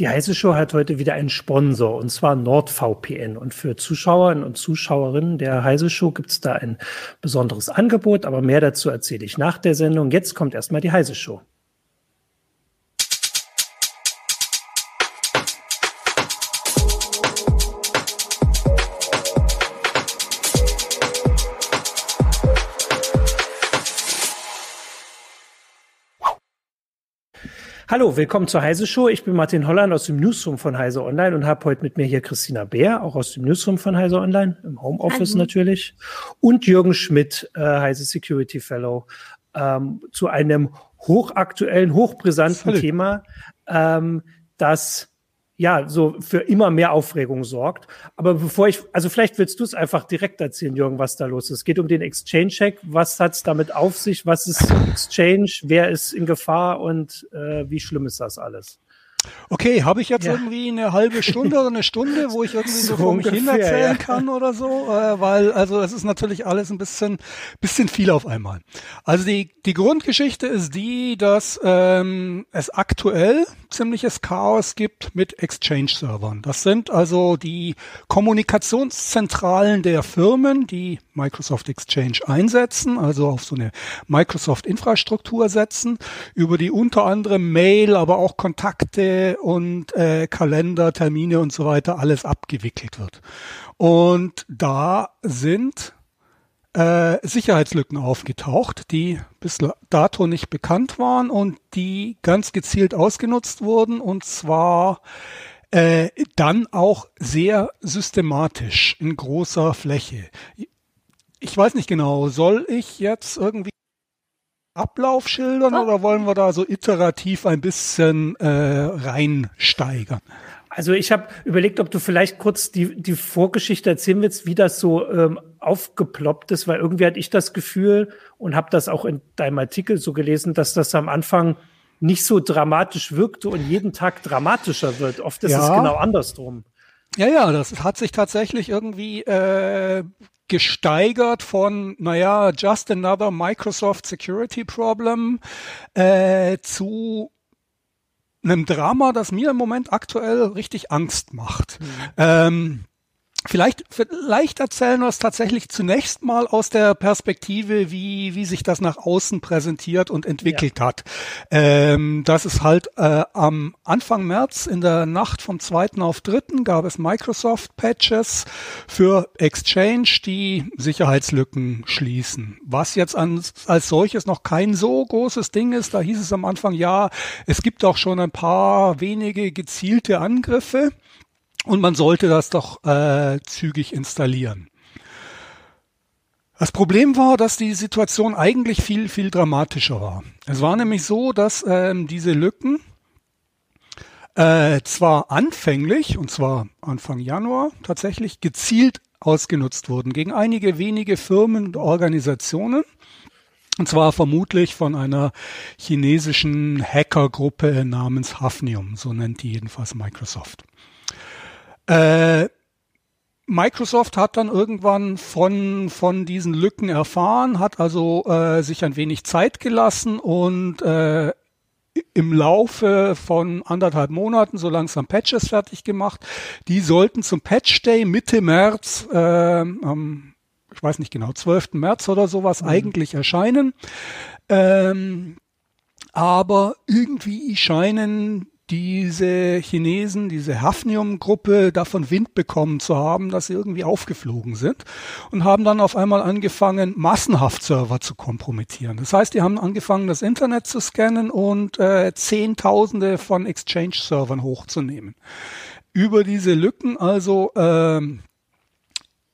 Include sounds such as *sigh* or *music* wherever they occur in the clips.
Die Heise Show hat heute wieder einen Sponsor, und zwar NordVPN. Und für Zuschauerinnen und Zuschauerinnen der Heise Show gibt es da ein besonderes Angebot, aber mehr dazu erzähle ich nach der Sendung. Jetzt kommt erstmal die Heise Show. Hallo, willkommen zur Heise Show. Ich bin Martin Holland aus dem Newsroom von Heise Online und habe heute mit mir hier Christina Bär, auch aus dem Newsroom von Heise Online, im Homeoffice Hallo. natürlich, und Jürgen Schmidt, äh, Heise Security Fellow, ähm, zu einem hochaktuellen, hochbrisanten Hallo. Thema, ähm, das ja, so für immer mehr Aufregung sorgt. Aber bevor ich, also vielleicht willst du es einfach direkt erzählen, Jürgen, was da los ist. Es geht um den Exchange-Hack. Was hat es damit auf sich? Was ist Exchange? Wer ist in Gefahr und äh, wie schlimm ist das alles? Okay, habe ich jetzt ja. irgendwie eine halbe Stunde oder eine Stunde, wo ich irgendwie *laughs* so, so vor mich hin erzählen ja. kann oder so? Äh, weil, also es ist natürlich alles ein bisschen, bisschen viel auf einmal. Also die, die Grundgeschichte ist die, dass ähm, es aktuell ziemliches Chaos gibt mit Exchange-Servern. Das sind also die Kommunikationszentralen der Firmen, die Microsoft Exchange einsetzen, also auf so eine Microsoft-Infrastruktur setzen, über die unter anderem Mail, aber auch Kontakte und äh, Kalender, Termine und so weiter alles abgewickelt wird. Und da sind äh, Sicherheitslücken aufgetaucht, die bis dato nicht bekannt waren und die ganz gezielt ausgenutzt wurden und zwar äh, dann auch sehr systematisch in großer Fläche ich weiß nicht genau, soll ich jetzt irgendwie Ablauf schildern oh. oder wollen wir da so iterativ ein bisschen äh, reinsteigern? Also ich habe überlegt, ob du vielleicht kurz die, die Vorgeschichte erzählen willst, wie das so ähm, aufgeploppt ist, weil irgendwie hatte ich das Gefühl und habe das auch in deinem Artikel so gelesen, dass das am Anfang nicht so dramatisch wirkte und jeden Tag dramatischer wird. Oft ist ja. es genau andersrum. Ja, ja, das hat sich tatsächlich irgendwie äh, gesteigert von, naja, just another Microsoft Security Problem äh, zu einem Drama, das mir im Moment aktuell richtig Angst macht. Mhm. Ähm, Vielleicht, vielleicht erzählen wir es tatsächlich zunächst mal aus der Perspektive, wie, wie sich das nach außen präsentiert und entwickelt ja. hat. Ähm, das ist halt äh, am Anfang März in der Nacht vom 2. auf 3. gab es Microsoft-Patches für Exchange, die Sicherheitslücken schließen. Was jetzt an, als solches noch kein so großes Ding ist, da hieß es am Anfang, ja, es gibt auch schon ein paar wenige gezielte Angriffe. Und man sollte das doch äh, zügig installieren. Das Problem war, dass die Situation eigentlich viel, viel dramatischer war. Es war nämlich so, dass ähm, diese Lücken äh, zwar anfänglich, und zwar Anfang Januar tatsächlich, gezielt ausgenutzt wurden gegen einige wenige Firmen und Organisationen. Und zwar vermutlich von einer chinesischen Hackergruppe namens Hafnium, so nennt die jedenfalls Microsoft. Äh, Microsoft hat dann irgendwann von, von diesen Lücken erfahren, hat also äh, sich ein wenig Zeit gelassen und äh, im Laufe von anderthalb Monaten so langsam Patches fertig gemacht. Die sollten zum Patch Day Mitte März, äh, am, ich weiß nicht genau, 12. März oder sowas mhm. eigentlich erscheinen. Ähm, aber irgendwie scheinen diese Chinesen, diese Hafnium-Gruppe davon Wind bekommen zu haben, dass sie irgendwie aufgeflogen sind und haben dann auf einmal angefangen, massenhaft Server zu kompromittieren. Das heißt, die haben angefangen, das Internet zu scannen und äh, Zehntausende von Exchange-Servern hochzunehmen. Über diese Lücken also äh,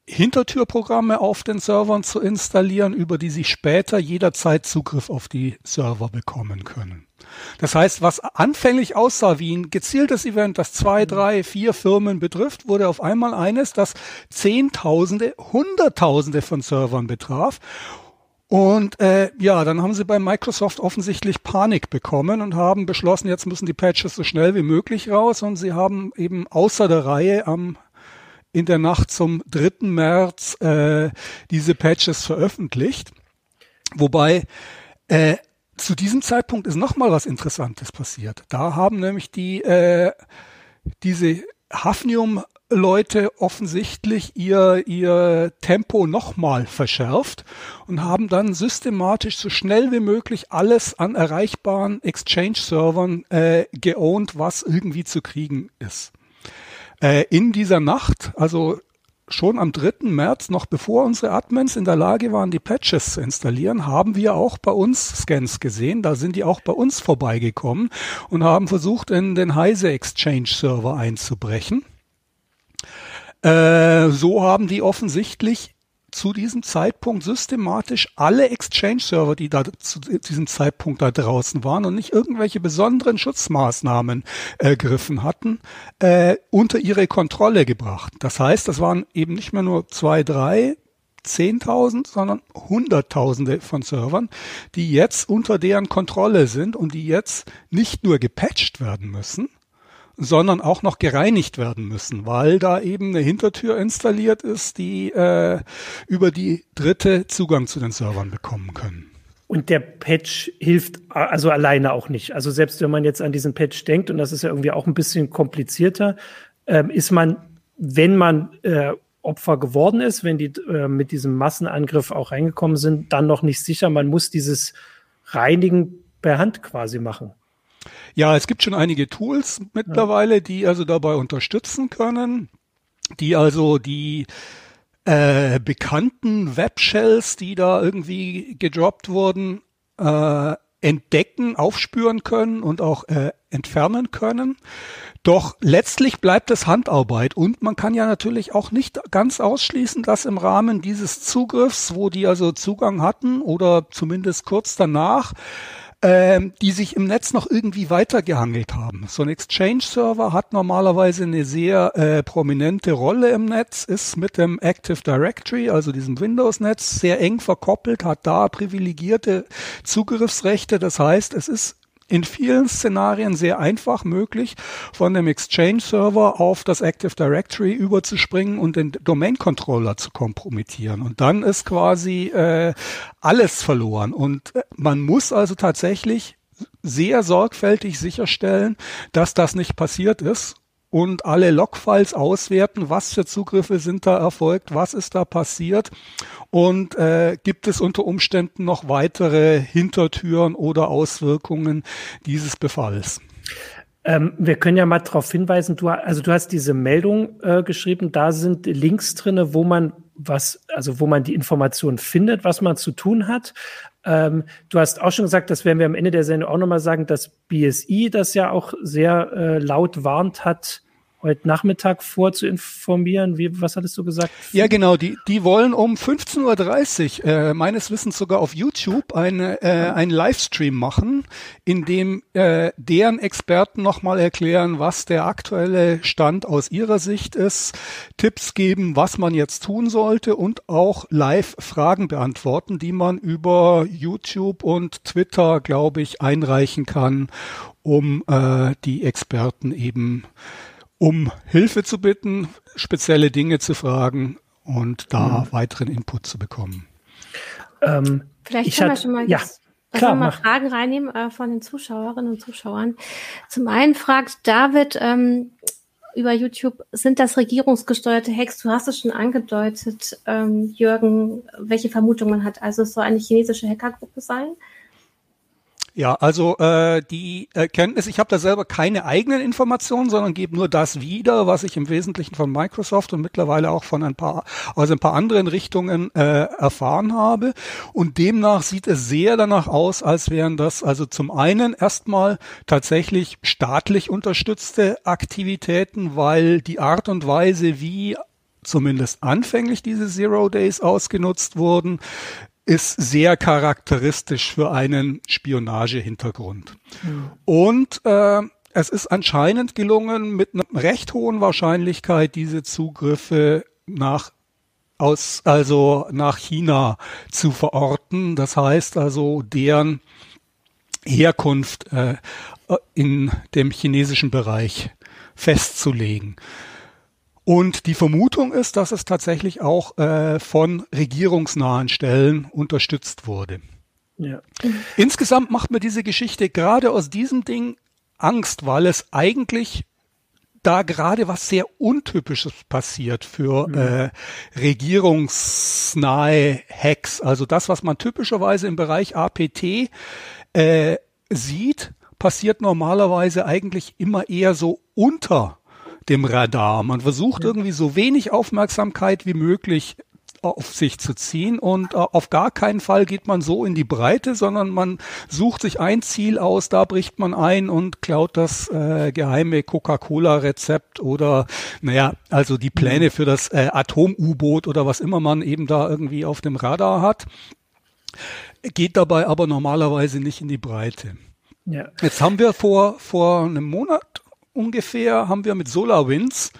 Hintertürprogramme auf den Servern zu installieren, über die sie später jederzeit Zugriff auf die Server bekommen können. Das heißt, was anfänglich aussah wie ein gezieltes Event, das zwei, mhm. drei, vier Firmen betrifft, wurde auf einmal eines, das Zehntausende, Hunderttausende von Servern betraf. Und äh, ja, dann haben sie bei Microsoft offensichtlich Panik bekommen und haben beschlossen, jetzt müssen die Patches so schnell wie möglich raus. Und sie haben eben außer der Reihe am in der Nacht zum 3. März äh, diese Patches veröffentlicht. Wobei äh, zu diesem Zeitpunkt ist noch mal was Interessantes passiert. Da haben nämlich die äh, diese Hafnium Leute offensichtlich ihr, ihr Tempo nochmal verschärft und haben dann systematisch so schnell wie möglich alles an erreichbaren Exchange-Servern äh, geowned, was irgendwie zu kriegen ist. Äh, in dieser Nacht, also schon am 3. März, noch bevor unsere Admins in der Lage waren, die Patches zu installieren, haben wir auch bei uns Scans gesehen. Da sind die auch bei uns vorbeigekommen und haben versucht, in den Heise Exchange Server einzubrechen. Äh, so haben die offensichtlich zu diesem Zeitpunkt systematisch alle Exchange-Server, die da zu diesem Zeitpunkt da draußen waren und nicht irgendwelche besonderen Schutzmaßnahmen ergriffen hatten, äh, unter ihre Kontrolle gebracht. Das heißt, das waren eben nicht mehr nur zwei, drei, zehntausend, sondern Hunderttausende von Servern, die jetzt unter deren Kontrolle sind und die jetzt nicht nur gepatcht werden müssen, sondern auch noch gereinigt werden müssen, weil da eben eine Hintertür installiert ist, die äh, über die Dritte Zugang zu den Servern bekommen können. Und der Patch hilft also alleine auch nicht. Also selbst wenn man jetzt an diesen Patch denkt, und das ist ja irgendwie auch ein bisschen komplizierter, ähm, ist man, wenn man äh, Opfer geworden ist, wenn die äh, mit diesem Massenangriff auch reingekommen sind, dann noch nicht sicher. Man muss dieses Reinigen per Hand quasi machen. Ja, es gibt schon einige Tools mittlerweile, die also dabei unterstützen können, die also die äh, bekannten Webshells, die da irgendwie gedroppt wurden, äh, entdecken, aufspüren können und auch äh, entfernen können. Doch letztlich bleibt es Handarbeit und man kann ja natürlich auch nicht ganz ausschließen, dass im Rahmen dieses Zugriffs, wo die also Zugang hatten oder zumindest kurz danach, ähm, die sich im Netz noch irgendwie weitergehangelt haben. So ein Exchange-Server hat normalerweise eine sehr äh, prominente Rolle im Netz, ist mit dem Active Directory, also diesem Windows-Netz, sehr eng verkoppelt, hat da privilegierte Zugriffsrechte. Das heißt, es ist in vielen Szenarien sehr einfach möglich, von dem Exchange-Server auf das Active Directory überzuspringen und den Domain-Controller zu kompromittieren. Und dann ist quasi äh, alles verloren. Und äh, man muss also tatsächlich sehr sorgfältig sicherstellen, dass das nicht passiert ist und alle Logfiles auswerten, was für Zugriffe sind da erfolgt, was ist da passiert und äh, gibt es unter Umständen noch weitere Hintertüren oder Auswirkungen dieses Befalls. Ähm, wir können ja mal darauf hinweisen, du, also du hast diese Meldung äh, geschrieben, da sind Links drinne, wo man was, also wo man die Informationen findet, was man zu tun hat. Ähm, du hast auch schon gesagt, das werden wir am Ende der Sendung auch nochmal sagen, dass BSI das ja auch sehr äh, laut warnt hat, heute Nachmittag vor zu informieren. Wie, was hattest du gesagt? Ja, genau. Die, die wollen um 15.30 Uhr, äh, meines Wissens sogar auf YouTube, eine, äh, einen Livestream machen, in dem äh, deren Experten nochmal erklären, was der aktuelle Stand aus ihrer Sicht ist, Tipps geben, was man jetzt tun sollte und auch live Fragen beantworten, die man über YouTube und Twitter, glaube ich, einreichen kann, um äh, die Experten eben um Hilfe zu bitten, spezielle Dinge zu fragen und da mhm. weiteren Input zu bekommen. Ähm, Vielleicht können wir schon mal, ja, klar, mal Fragen reinnehmen äh, von den Zuschauerinnen und Zuschauern. Zum einen fragt David ähm, über YouTube, sind das regierungsgesteuerte Hacks? Du hast es schon angedeutet, ähm, Jürgen, welche Vermutung man hat. Also es soll eine chinesische Hackergruppe sein. Ja, also äh, die Erkenntnis, ich habe da selber keine eigenen Informationen, sondern gebe nur das wieder, was ich im Wesentlichen von Microsoft und mittlerweile auch von ein paar aus ein paar anderen Richtungen äh, erfahren habe. Und demnach sieht es sehr danach aus, als wären das also zum einen erstmal tatsächlich staatlich unterstützte Aktivitäten, weil die Art und Weise, wie zumindest anfänglich diese Zero Days ausgenutzt wurden, ist sehr charakteristisch für einen Spionagehintergrund. Mhm. Und äh, es ist anscheinend gelungen, mit einer recht hohen Wahrscheinlichkeit diese Zugriffe nach aus, also nach China zu verorten. Das heißt also, deren Herkunft äh, in dem chinesischen Bereich festzulegen. Und die Vermutung ist, dass es tatsächlich auch äh, von regierungsnahen Stellen unterstützt wurde. Ja. Insgesamt macht mir diese Geschichte gerade aus diesem Ding Angst, weil es eigentlich da gerade was sehr Untypisches passiert für mhm. äh, regierungsnahe Hacks. Also das, was man typischerweise im Bereich APT äh, sieht, passiert normalerweise eigentlich immer eher so unter dem Radar. Man versucht irgendwie so wenig Aufmerksamkeit wie möglich auf sich zu ziehen und äh, auf gar keinen Fall geht man so in die Breite, sondern man sucht sich ein Ziel aus, da bricht man ein und klaut das äh, geheime Coca-Cola-Rezept oder naja, also die Pläne für das äh, Atom-U-Boot oder was immer man eben da irgendwie auf dem Radar hat, geht dabei aber normalerweise nicht in die Breite. Ja. Jetzt haben wir vor, vor einem Monat ungefähr, haben wir mit SolarWinds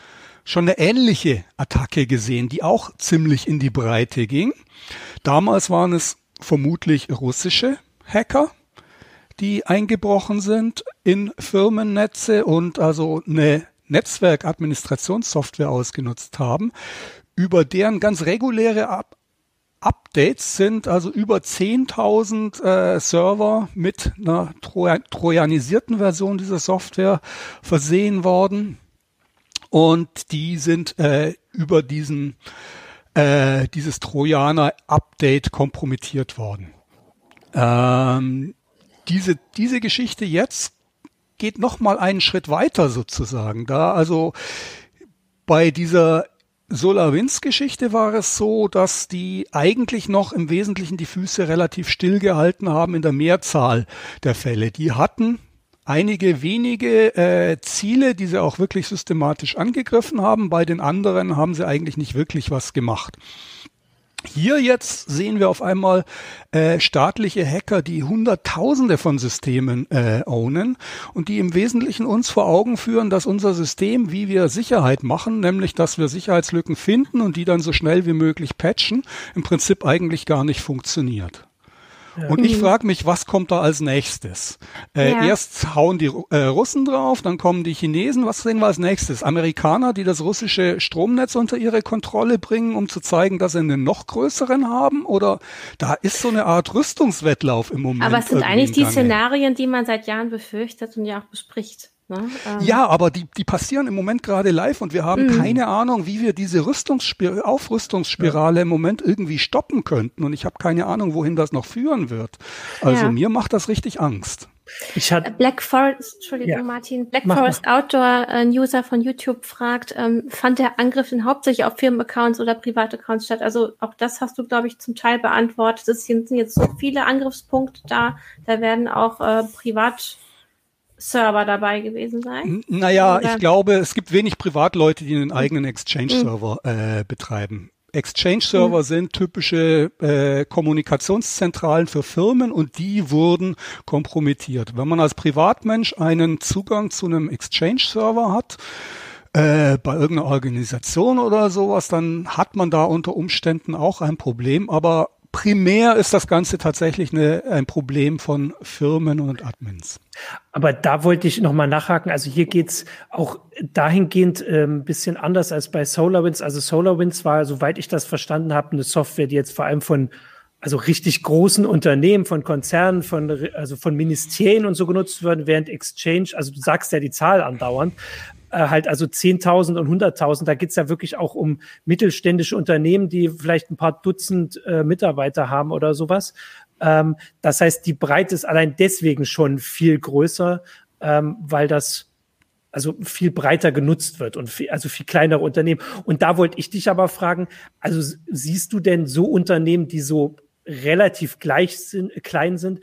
schon eine ähnliche Attacke gesehen, die auch ziemlich in die Breite ging. Damals waren es vermutlich russische Hacker, die eingebrochen sind in Firmennetze und also eine Netzwerkadministrationssoftware ausgenutzt haben, über deren ganz reguläre Updates sind also über 10.000 äh, Server mit einer trojanisierten Version dieser Software versehen worden und die sind äh, über diesen äh, dieses Trojaner-Update kompromittiert worden. Ähm, diese diese Geschichte jetzt geht noch mal einen Schritt weiter sozusagen. Da also bei dieser SolarWinds-Geschichte war es so, dass die eigentlich noch im Wesentlichen die Füße relativ still gehalten haben in der Mehrzahl der Fälle. Die hatten einige wenige äh, Ziele, die sie auch wirklich systematisch angegriffen haben. Bei den anderen haben sie eigentlich nicht wirklich was gemacht. Hier jetzt sehen wir auf einmal äh, staatliche Hacker, die Hunderttausende von Systemen äh, ownen und die im Wesentlichen uns vor Augen führen, dass unser System, wie wir Sicherheit machen, nämlich dass wir Sicherheitslücken finden und die dann so schnell wie möglich patchen, im Prinzip eigentlich gar nicht funktioniert. Und ich mhm. frage mich, was kommt da als nächstes? Äh, ja. Erst hauen die äh, Russen drauf, dann kommen die Chinesen. Was sehen wir als nächstes? Amerikaner, die das russische Stromnetz unter ihre Kontrolle bringen, um zu zeigen, dass sie einen noch größeren haben? Oder da ist so eine Art Rüstungswettlauf im Moment. Aber es sind eigentlich die Szenarien, die man seit Jahren befürchtet und ja auch bespricht. Ne? Ähm. Ja, aber die, die passieren im Moment gerade live und wir haben mm. keine Ahnung, wie wir diese Rüstungsspir Aufrüstungsspirale ja. im Moment irgendwie stoppen könnten. Und ich habe keine Ahnung, wohin das noch führen wird. Also ja. mir macht das richtig Angst. Ich hatte Black Forest, Entschuldigung, ja. Martin, Black mach, Forest mach. Outdoor, ein User von YouTube fragt, ähm, fand der Angriff denn hauptsächlich auf Firmenaccounts oder Privataccounts statt? Also auch das hast du, glaube ich, zum Teil beantwortet. Es sind jetzt so viele Angriffspunkte da, da werden auch äh, Privat Server dabei gewesen sein? Naja, Oder? ich glaube, es gibt wenig Privatleute, die einen eigenen Exchange-Server mhm. äh, betreiben. Exchange-Server mhm. sind typische äh, Kommunikationszentralen für Firmen und die wurden kompromittiert. Wenn man als Privatmensch einen Zugang zu einem Exchange-Server hat, äh, bei irgendeiner Organisation oder sowas, dann hat man da unter Umständen auch ein Problem. Aber primär ist das Ganze tatsächlich eine, ein Problem von Firmen und Admins. Aber da wollte ich nochmal nachhaken. Also hier geht's auch dahingehend ein ähm, bisschen anders als bei SolarWinds. Also SolarWinds war, soweit ich das verstanden habe, eine Software, die jetzt vor allem von also richtig großen Unternehmen, von Konzernen, von, also von Ministerien und so genutzt werden, während Exchange, also du sagst ja die Zahl andauernd, äh, halt also 10.000 und 100.000. Da geht's ja wirklich auch um mittelständische Unternehmen, die vielleicht ein paar Dutzend äh, Mitarbeiter haben oder sowas. Ähm, das heißt, die Breite ist allein deswegen schon viel größer, ähm, weil das also viel breiter genutzt wird und viel, also viel kleinere Unternehmen. Und da wollte ich dich aber fragen, also siehst du denn so Unternehmen, die so relativ gleich sind, klein sind,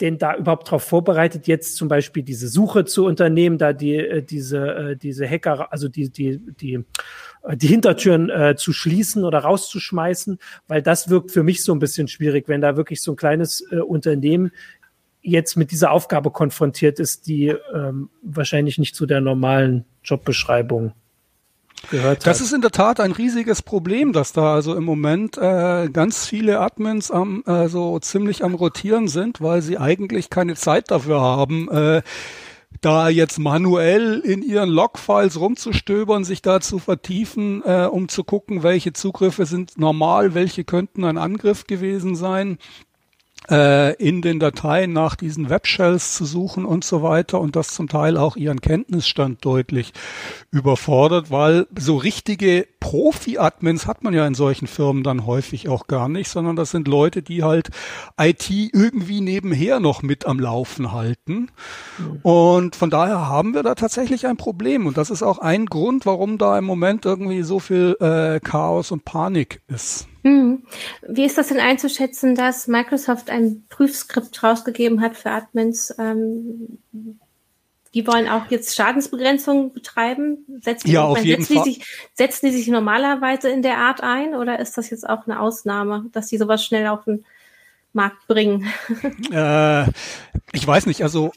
denn da überhaupt darauf vorbereitet, jetzt zum Beispiel diese Suche zu unternehmen, da die äh, diese äh, diese Hacker, also die die die äh, die Hintertüren äh, zu schließen oder rauszuschmeißen, weil das wirkt für mich so ein bisschen schwierig, wenn da wirklich so ein kleines äh, Unternehmen jetzt mit dieser Aufgabe konfrontiert ist, die ähm, wahrscheinlich nicht zu der normalen Jobbeschreibung gehört Das ist in der Tat ein riesiges Problem, dass da also im Moment äh, ganz viele Admins am äh, so ziemlich am rotieren sind, weil sie eigentlich keine Zeit dafür haben. Äh, da jetzt manuell in ihren Logfiles rumzustöbern, sich da zu vertiefen, äh, um zu gucken, welche Zugriffe sind normal, welche könnten ein Angriff gewesen sein. Äh, in den Dateien nach diesen Webshells zu suchen und so weiter und das zum Teil auch ihren Kenntnisstand deutlich überfordert, weil so richtige Profi-Admins hat man ja in solchen Firmen dann häufig auch gar nicht, sondern das sind Leute, die halt IT irgendwie nebenher noch mit am Laufen halten. Mhm. Und von daher haben wir da tatsächlich ein Problem. Und das ist auch ein Grund, warum da im Moment irgendwie so viel äh, Chaos und Panik ist. Hm. Wie ist das denn einzuschätzen, dass Microsoft ein Prüfskript rausgegeben hat für Admins? Ähm, die wollen auch jetzt Schadensbegrenzung betreiben. Setzen ja, auf jeden setzen Fall. Die sich, setzen die sich normalerweise in der Art ein oder ist das jetzt auch eine Ausnahme, dass die sowas schnell auf den Markt bringen? Äh, ich weiß nicht, also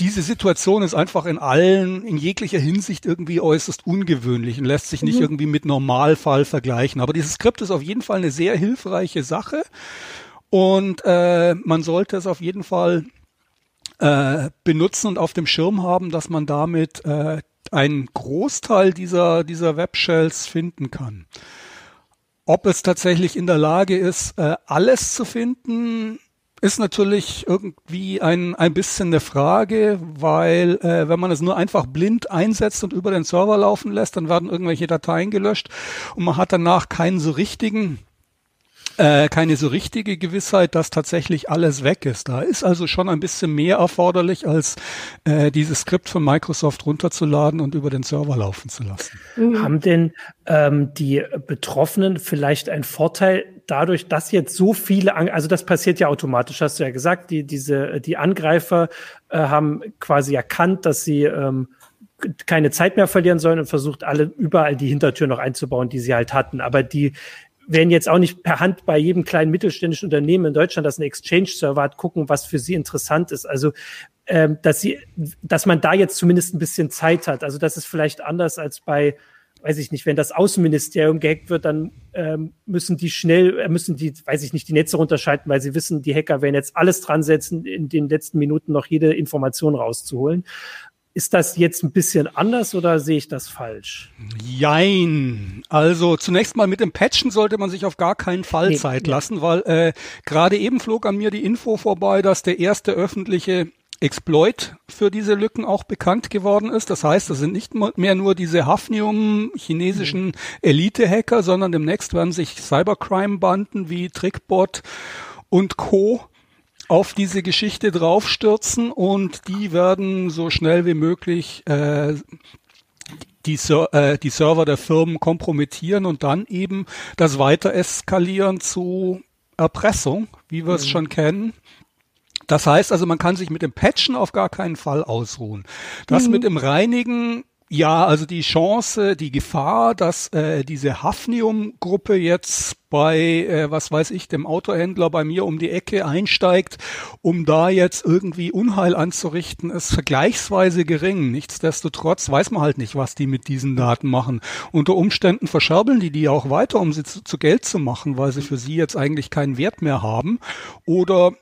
diese Situation ist einfach in allen, in jeglicher Hinsicht irgendwie äußerst ungewöhnlich und lässt sich nicht mhm. irgendwie mit Normalfall vergleichen. Aber dieses Skript ist auf jeden Fall eine sehr hilfreiche Sache und äh, man sollte es auf jeden Fall äh, benutzen und auf dem Schirm haben, dass man damit äh, einen Großteil dieser, dieser Webshells finden kann. Ob es tatsächlich in der Lage ist, äh, alles zu finden, ist natürlich irgendwie ein, ein bisschen eine Frage, weil äh, wenn man es nur einfach blind einsetzt und über den Server laufen lässt, dann werden irgendwelche Dateien gelöscht und man hat danach keinen so richtigen äh, keine so richtige Gewissheit, dass tatsächlich alles weg ist. Da ist also schon ein bisschen mehr erforderlich, als äh, dieses Skript von Microsoft runterzuladen und über den Server laufen zu lassen. Mhm. Haben denn ähm, die Betroffenen vielleicht einen Vorteil dadurch, dass jetzt so viele, An also das passiert ja automatisch, hast du ja gesagt, die, diese, die Angreifer äh, haben quasi erkannt, dass sie ähm, keine Zeit mehr verlieren sollen und versucht alle überall die Hintertür noch einzubauen, die sie halt hatten. Aber die werden jetzt auch nicht per Hand bei jedem kleinen mittelständischen Unternehmen in Deutschland, das einen Exchange-Server hat, gucken, was für sie interessant ist. Also, ähm, dass sie, dass man da jetzt zumindest ein bisschen Zeit hat. Also, das ist vielleicht anders als bei, weiß ich nicht, wenn das Außenministerium gehackt wird, dann ähm, müssen die schnell, äh, müssen die, weiß ich nicht, die Netze runterschalten, weil sie wissen, die Hacker werden jetzt alles dran setzen, in den letzten Minuten noch jede Information rauszuholen. Ist das jetzt ein bisschen anders oder sehe ich das falsch? Jein. Also zunächst mal mit dem Patchen sollte man sich auf gar keinen Fall nee, Zeit nee. lassen, weil äh, gerade eben flog an mir die Info vorbei, dass der erste öffentliche Exploit für diese Lücken auch bekannt geworden ist. Das heißt, das sind nicht mehr nur diese Hafnium chinesischen Elite-Hacker, sondern demnächst werden sich Cybercrime-Banden wie Trickbot und Co auf diese Geschichte draufstürzen und die werden so schnell wie möglich äh, die, äh, die Server der Firmen kompromittieren und dann eben das weiter eskalieren zu Erpressung, wie wir es mhm. schon kennen. Das heißt also, man kann sich mit dem Patchen auf gar keinen Fall ausruhen. Das mhm. mit dem Reinigen ja, also die Chance, die Gefahr, dass äh, diese Hafnium-Gruppe jetzt bei, äh, was weiß ich, dem Autohändler bei mir um die Ecke einsteigt, um da jetzt irgendwie Unheil anzurichten, ist vergleichsweise gering. Nichtsdestotrotz weiß man halt nicht, was die mit diesen Daten machen. Unter Umständen verscherbeln die die auch weiter, um sie zu, zu Geld zu machen, weil sie für sie jetzt eigentlich keinen Wert mehr haben. Oder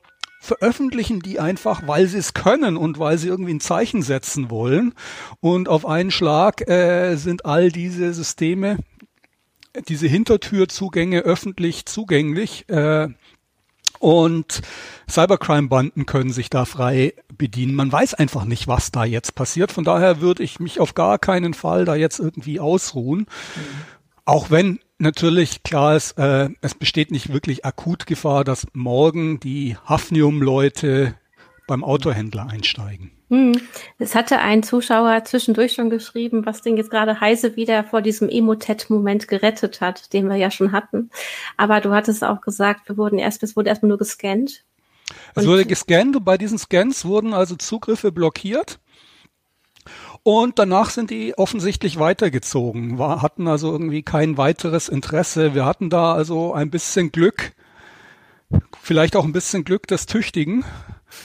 veröffentlichen die einfach, weil sie es können und weil sie irgendwie ein Zeichen setzen wollen. Und auf einen Schlag äh, sind all diese Systeme, diese Hintertürzugänge öffentlich zugänglich. Äh, und Cybercrime-Banden können sich da frei bedienen. Man weiß einfach nicht, was da jetzt passiert. Von daher würde ich mich auf gar keinen Fall da jetzt irgendwie ausruhen. Mhm. Auch wenn natürlich klar ist, äh, es besteht nicht wirklich akut Gefahr, dass morgen die Hafnium-Leute beim Autohändler einsteigen. Hm. Es hatte ein Zuschauer zwischendurch schon geschrieben, was den jetzt gerade Heise wieder vor diesem Emotet-Moment gerettet hat, den wir ja schon hatten. Aber du hattest auch gesagt, wir wurden erst, es wurde erstmal nur gescannt. Es wurde gescannt und bei diesen Scans wurden also Zugriffe blockiert. Und danach sind die offensichtlich weitergezogen, war, hatten also irgendwie kein weiteres Interesse. Wir hatten da also ein bisschen Glück, vielleicht auch ein bisschen Glück des Tüchtigen,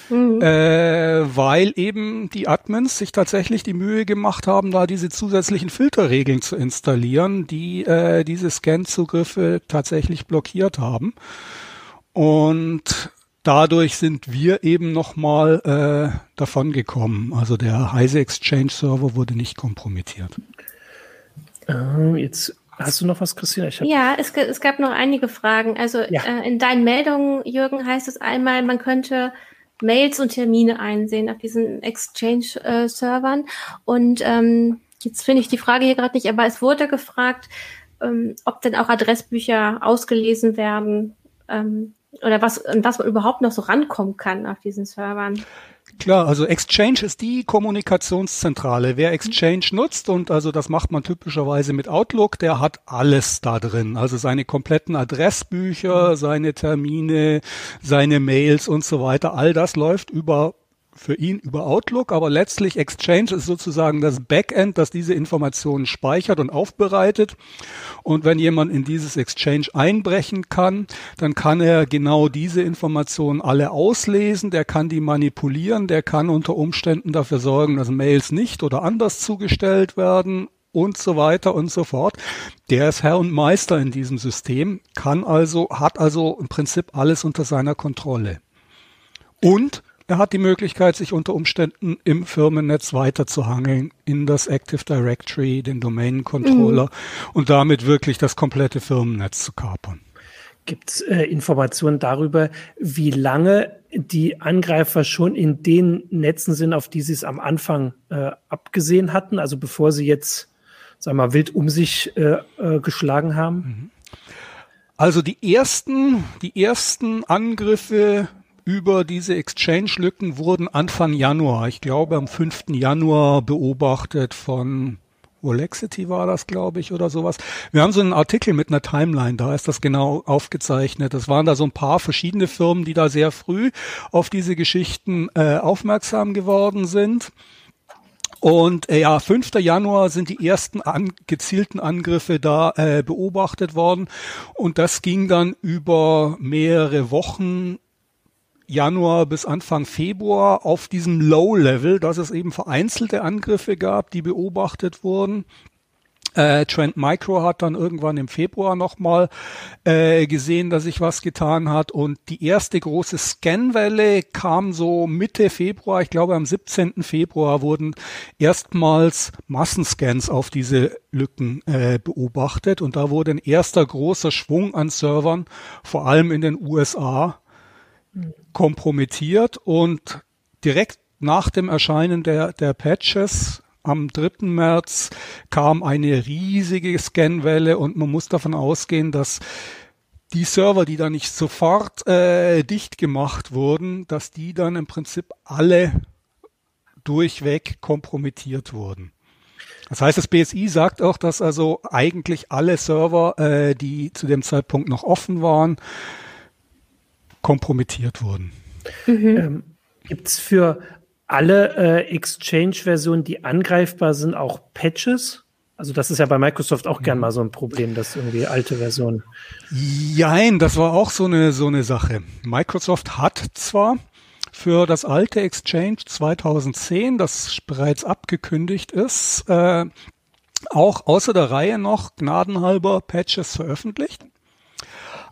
mhm. äh, weil eben die Admins sich tatsächlich die Mühe gemacht haben, da diese zusätzlichen Filterregeln zu installieren, die äh, diese Scan-Zugriffe tatsächlich blockiert haben. Und dadurch sind wir eben nochmal äh, davon gekommen. Also der Heise Exchange Server wurde nicht kompromittiert. Äh, jetzt Hast du noch was, Christina? ja, es, es, gab noch einige Fragen. Also ja. äh, in deinen Meldungen, Jürgen, heißt es einmal, man könnte Mails und Termine einsehen auf diesen Exchange-Servern. Äh, und ähm, jetzt finde ich die Frage hier gerade nicht, aber es wurde gefragt, ähm, ob denn auch Adressbücher ausgelesen werden ähm, oder was, was man überhaupt noch so rankommen kann auf diesen Servern. Klar, also Exchange ist die Kommunikationszentrale. Wer Exchange nutzt und also das macht man typischerweise mit Outlook, der hat alles da drin. Also seine kompletten Adressbücher, seine Termine, seine Mails und so weiter. All das läuft über für ihn über Outlook, aber letztlich Exchange ist sozusagen das Backend, das diese Informationen speichert und aufbereitet. Und wenn jemand in dieses Exchange einbrechen kann, dann kann er genau diese Informationen alle auslesen, der kann die manipulieren, der kann unter Umständen dafür sorgen, dass Mails nicht oder anders zugestellt werden und so weiter und so fort. Der ist Herr und Meister in diesem System, kann also, hat also im Prinzip alles unter seiner Kontrolle. Und er hat die Möglichkeit, sich unter Umständen im Firmennetz weiterzuhangeln in das Active Directory, den Domain Controller mhm. und damit wirklich das komplette Firmennetz zu kapern. Gibt es äh, Informationen darüber, wie lange die Angreifer schon in den Netzen sind, auf die sie es am Anfang äh, abgesehen hatten, also bevor sie jetzt, sagen wir mal, wild um sich äh, äh geschlagen haben? Mhm. Also die ersten, die ersten Angriffe über diese Exchange-Lücken wurden Anfang Januar, ich glaube am 5. Januar beobachtet von Volexity war das, glaube ich, oder sowas. Wir haben so einen Artikel mit einer Timeline, da ist das genau aufgezeichnet. Das waren da so ein paar verschiedene Firmen, die da sehr früh auf diese Geschichten äh, aufmerksam geworden sind. Und äh, ja, 5. Januar sind die ersten an, gezielten Angriffe da äh, beobachtet worden. Und das ging dann über mehrere Wochen Januar bis Anfang Februar auf diesem Low-Level, dass es eben vereinzelte Angriffe gab, die beobachtet wurden. Äh, Trend Micro hat dann irgendwann im Februar nochmal äh, gesehen, dass sich was getan hat. Und die erste große Scanwelle kam so Mitte Februar. Ich glaube, am 17. Februar wurden erstmals Massenscans auf diese Lücken äh, beobachtet. Und da wurde ein erster großer Schwung an Servern, vor allem in den USA, kompromittiert und direkt nach dem Erscheinen der, der Patches am 3. März kam eine riesige Scanwelle und man muss davon ausgehen, dass die Server, die da nicht sofort äh, dicht gemacht wurden, dass die dann im Prinzip alle durchweg kompromittiert wurden. Das heißt, das BSI sagt auch, dass also eigentlich alle Server, äh, die zu dem Zeitpunkt noch offen waren, kompromittiert wurden. Mhm. Ähm, Gibt es für alle äh, Exchange-Versionen, die angreifbar sind, auch Patches? Also das ist ja bei Microsoft auch gern mal so ein Problem, dass irgendwie alte Versionen. Jein, das war auch so eine so eine Sache. Microsoft hat zwar für das alte Exchange 2010, das bereits abgekündigt ist, äh, auch außer der Reihe noch gnadenhalber Patches veröffentlicht.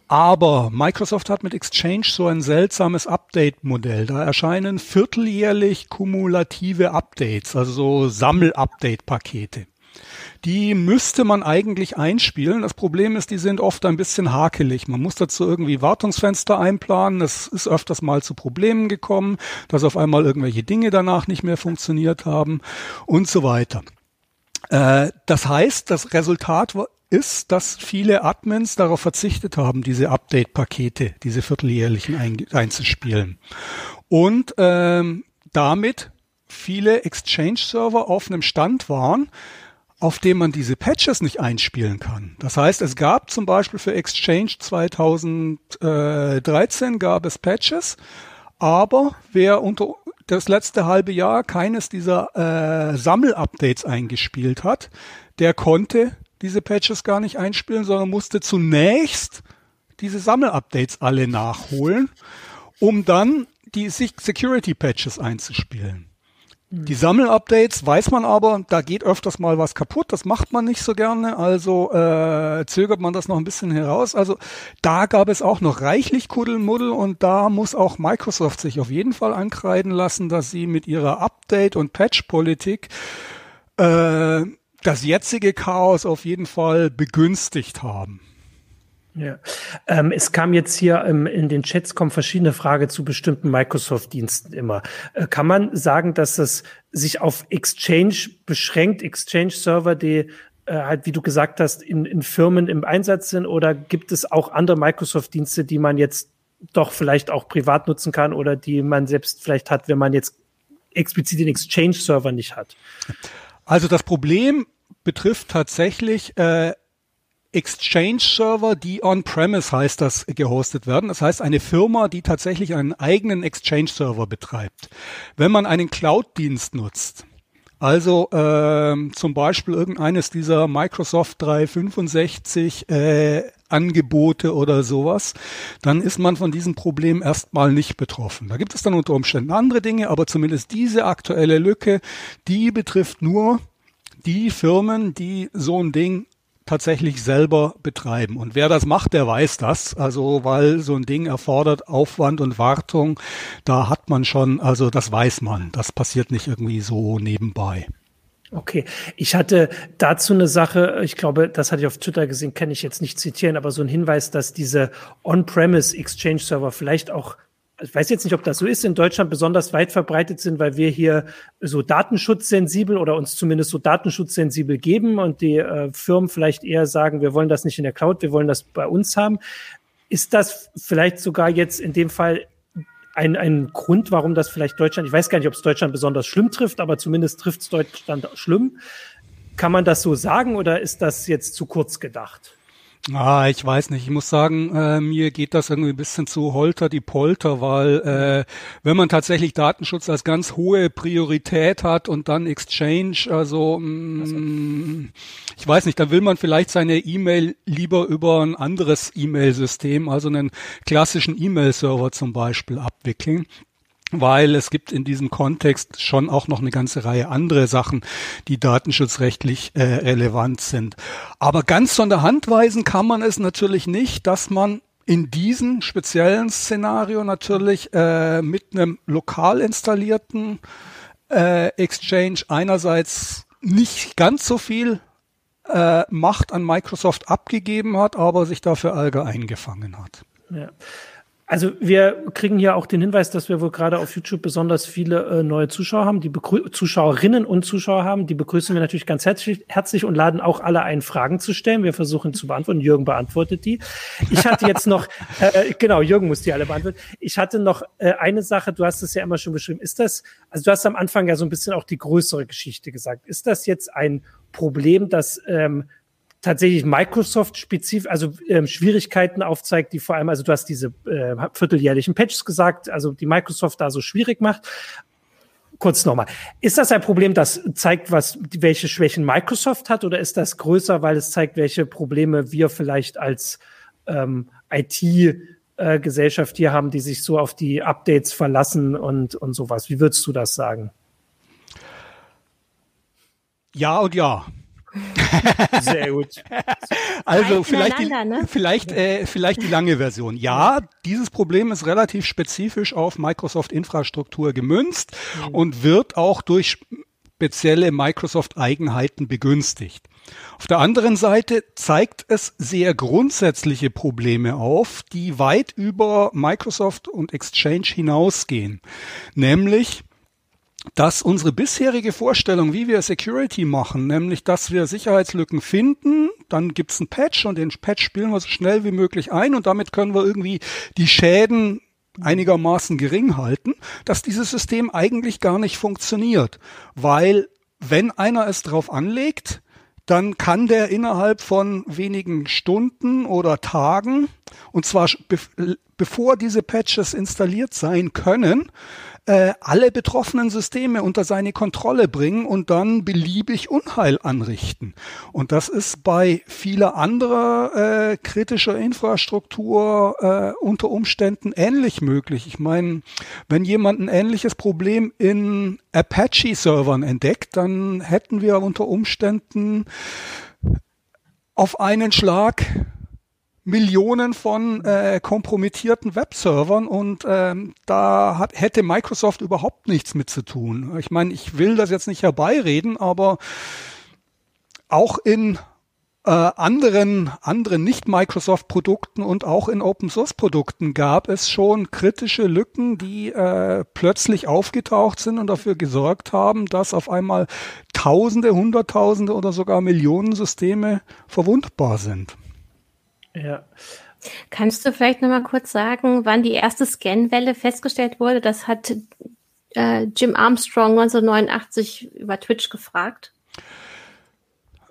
Aber Microsoft hat mit Exchange so ein seltsames Update-Modell. Da erscheinen vierteljährlich kumulative Updates, also so Sammel-Update-Pakete. Die müsste man eigentlich einspielen. Das Problem ist, die sind oft ein bisschen hakelig. Man muss dazu irgendwie Wartungsfenster einplanen. Es ist öfters mal zu Problemen gekommen, dass auf einmal irgendwelche Dinge danach nicht mehr funktioniert haben und so weiter. Äh, das heißt, das Resultat ist, dass viele Admins darauf verzichtet haben, diese Update-Pakete, diese vierteljährlichen ein, einzuspielen. Und ähm, damit viele Exchange-Server auf einem Stand waren, auf dem man diese Patches nicht einspielen kann. Das heißt, es gab zum Beispiel für Exchange 2013 gab es Patches, aber wer unter das letzte halbe Jahr keines dieser äh, Sammel-Updates eingespielt hat, der konnte diese Patches gar nicht einspielen, sondern musste zunächst diese Sammel-Updates alle nachholen, um dann die Security-Patches einzuspielen. Die Sammel-Updates weiß man aber, da geht öfters mal was kaputt, das macht man nicht so gerne, also äh, zögert man das noch ein bisschen heraus. Also da gab es auch noch reichlich Kuddelmuddel und da muss auch Microsoft sich auf jeden Fall ankreiden lassen, dass sie mit ihrer Update- und Patch-Politik äh, das jetzige Chaos auf jeden Fall begünstigt haben. Ja, ähm, es kam jetzt hier ähm, in den Chats kommen verschiedene Fragen zu bestimmten Microsoft-Diensten immer. Äh, kann man sagen, dass es sich auf Exchange beschränkt, Exchange-Server, die äh, halt, wie du gesagt hast, in, in Firmen im Einsatz sind, oder gibt es auch andere Microsoft-Dienste, die man jetzt doch vielleicht auch privat nutzen kann oder die man selbst vielleicht hat, wenn man jetzt explizit den Exchange-Server nicht hat? Also das Problem betrifft tatsächlich äh, Exchange-Server, die on-premise heißt das, gehostet werden. Das heißt, eine Firma, die tatsächlich einen eigenen Exchange-Server betreibt. Wenn man einen Cloud-Dienst nutzt, also äh, zum Beispiel irgendeines dieser Microsoft 365 äh, Angebote oder sowas, dann ist man von diesem Problem erstmal nicht betroffen. Da gibt es dann unter Umständen andere Dinge, aber zumindest diese aktuelle Lücke, die betrifft nur die Firmen, die so ein Ding tatsächlich selber betreiben. Und wer das macht, der weiß das. Also, weil so ein Ding erfordert Aufwand und Wartung. Da hat man schon, also das weiß man. Das passiert nicht irgendwie so nebenbei. Okay, ich hatte dazu eine Sache, ich glaube, das hatte ich auf Twitter gesehen, kann ich jetzt nicht zitieren, aber so ein Hinweis, dass diese On-Premise Exchange-Server vielleicht auch ich weiß jetzt nicht, ob das so ist, in Deutschland besonders weit verbreitet sind, weil wir hier so datenschutzsensibel oder uns zumindest so datenschutzsensibel geben und die äh, Firmen vielleicht eher sagen, wir wollen das nicht in der Cloud, wir wollen das bei uns haben. Ist das vielleicht sogar jetzt in dem Fall ein, ein Grund, warum das vielleicht Deutschland, ich weiß gar nicht, ob es Deutschland besonders schlimm trifft, aber zumindest trifft es Deutschland schlimm. Kann man das so sagen oder ist das jetzt zu kurz gedacht? Ah, ich weiß nicht. Ich muss sagen, äh, mir geht das irgendwie ein bisschen zu holter die Polter, weil äh, wenn man tatsächlich Datenschutz als ganz hohe Priorität hat und dann Exchange, also mh, mm, ich weiß nicht, dann will man vielleicht seine E-Mail lieber über ein anderes E-Mail-System, also einen klassischen E-Mail-Server zum Beispiel abwickeln weil es gibt in diesem Kontext schon auch noch eine ganze Reihe andere Sachen, die datenschutzrechtlich äh, relevant sind. Aber ganz von der Hand weisen kann man es natürlich nicht, dass man in diesem speziellen Szenario natürlich äh, mit einem lokal installierten äh, Exchange einerseits nicht ganz so viel äh, Macht an Microsoft abgegeben hat, aber sich dafür Alge eingefangen hat. Ja. Also wir kriegen hier auch den Hinweis, dass wir wohl gerade auf YouTube besonders viele äh, neue Zuschauer haben, die Begrü Zuschauerinnen und Zuschauer haben. Die begrüßen wir natürlich ganz herzlich, herzlich und laden auch alle ein, Fragen zu stellen. Wir versuchen zu beantworten. Jürgen beantwortet die. Ich hatte jetzt noch, *laughs* äh, genau, Jürgen muss die alle beantworten. Ich hatte noch äh, eine Sache, du hast es ja immer schon beschrieben. Ist das, also du hast am Anfang ja so ein bisschen auch die größere Geschichte gesagt. Ist das jetzt ein Problem, dass ähm, tatsächlich Microsoft-spezifisch, also ähm, Schwierigkeiten aufzeigt, die vor allem, also du hast diese äh, vierteljährlichen Patches gesagt, also die Microsoft da so schwierig macht. Kurz nochmal. Ist das ein Problem, das zeigt, was, welche Schwächen Microsoft hat, oder ist das größer, weil es zeigt, welche Probleme wir vielleicht als ähm, IT äh, hier haben, die sich so auf die Updates verlassen und, und sowas. Wie würdest du das sagen? Ja und ja. Sehr gut. Also vielleicht die, ne? vielleicht, äh, vielleicht die lange Version. Ja, dieses Problem ist relativ spezifisch auf Microsoft-Infrastruktur gemünzt mhm. und wird auch durch spezielle Microsoft-Eigenheiten begünstigt. Auf der anderen Seite zeigt es sehr grundsätzliche Probleme auf, die weit über Microsoft und Exchange hinausgehen. Nämlich dass unsere bisherige Vorstellung, wie wir Security machen, nämlich dass wir Sicherheitslücken finden, dann gibt's einen Patch und den Patch spielen wir so schnell wie möglich ein und damit können wir irgendwie die Schäden einigermaßen gering halten, dass dieses System eigentlich gar nicht funktioniert, weil wenn einer es drauf anlegt, dann kann der innerhalb von wenigen Stunden oder Tagen, und zwar be bevor diese Patches installiert sein können, äh, alle betroffenen Systeme unter seine Kontrolle bringen und dann beliebig Unheil anrichten. Und das ist bei vieler anderer äh, kritischer Infrastruktur äh, unter Umständen ähnlich möglich. Ich meine, wenn jemand ein ähnliches Problem in Apache-Servern entdeckt, dann hätten wir unter Umständen auf einen Schlag Millionen von äh, kompromittierten Webservern und ähm, da hat, hätte Microsoft überhaupt nichts mit zu tun. Ich meine, ich will das jetzt nicht herbeireden, aber auch in äh, anderen, anderen Nicht-Microsoft-Produkten und auch in Open-Source-Produkten gab es schon kritische Lücken, die äh, plötzlich aufgetaucht sind und dafür gesorgt haben, dass auf einmal Tausende, Hunderttausende oder sogar Millionen Systeme verwundbar sind. Ja. Kannst du vielleicht noch mal kurz sagen, wann die erste Scanwelle festgestellt wurde? Das hat äh, Jim Armstrong 1989 über Twitch gefragt.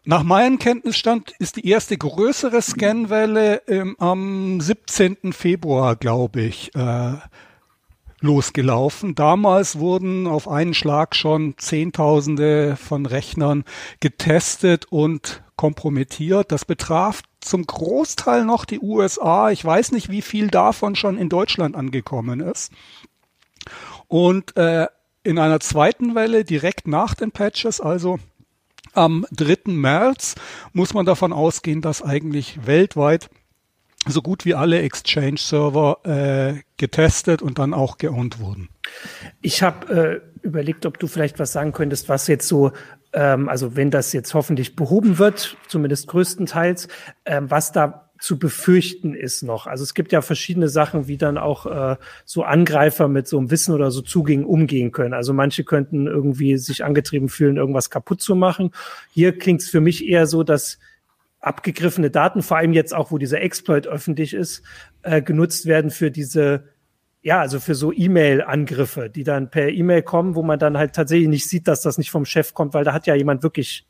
Nach meinem Kenntnisstand ist die erste größere Scanwelle ähm, am 17. Februar, glaube ich, äh, losgelaufen. Damals wurden auf einen Schlag schon Zehntausende von Rechnern getestet und kompromittiert. Das betraf zum Großteil noch die USA. Ich weiß nicht, wie viel davon schon in Deutschland angekommen ist. Und äh, in einer zweiten Welle direkt nach den Patches, also am 3. März muss man davon ausgehen, dass eigentlich weltweit so gut wie alle Exchange-Server äh, getestet und dann auch geowned wurden. Ich habe äh, überlegt, ob du vielleicht was sagen könntest, was jetzt so, ähm, also wenn das jetzt hoffentlich behoben wird, zumindest größtenteils, ähm, was da zu befürchten ist noch. Also es gibt ja verschiedene Sachen, wie dann auch äh, so Angreifer mit so einem Wissen oder so Zugängen umgehen können. Also manche könnten irgendwie sich angetrieben fühlen, irgendwas kaputt zu machen. Hier klingt es für mich eher so, dass abgegriffene Daten, vor allem jetzt auch, wo dieser Exploit öffentlich ist, äh, genutzt werden für diese ja, also für so E-Mail-Angriffe, die dann per E-Mail kommen, wo man dann halt tatsächlich nicht sieht, dass das nicht vom Chef kommt, weil da hat ja jemand wirklich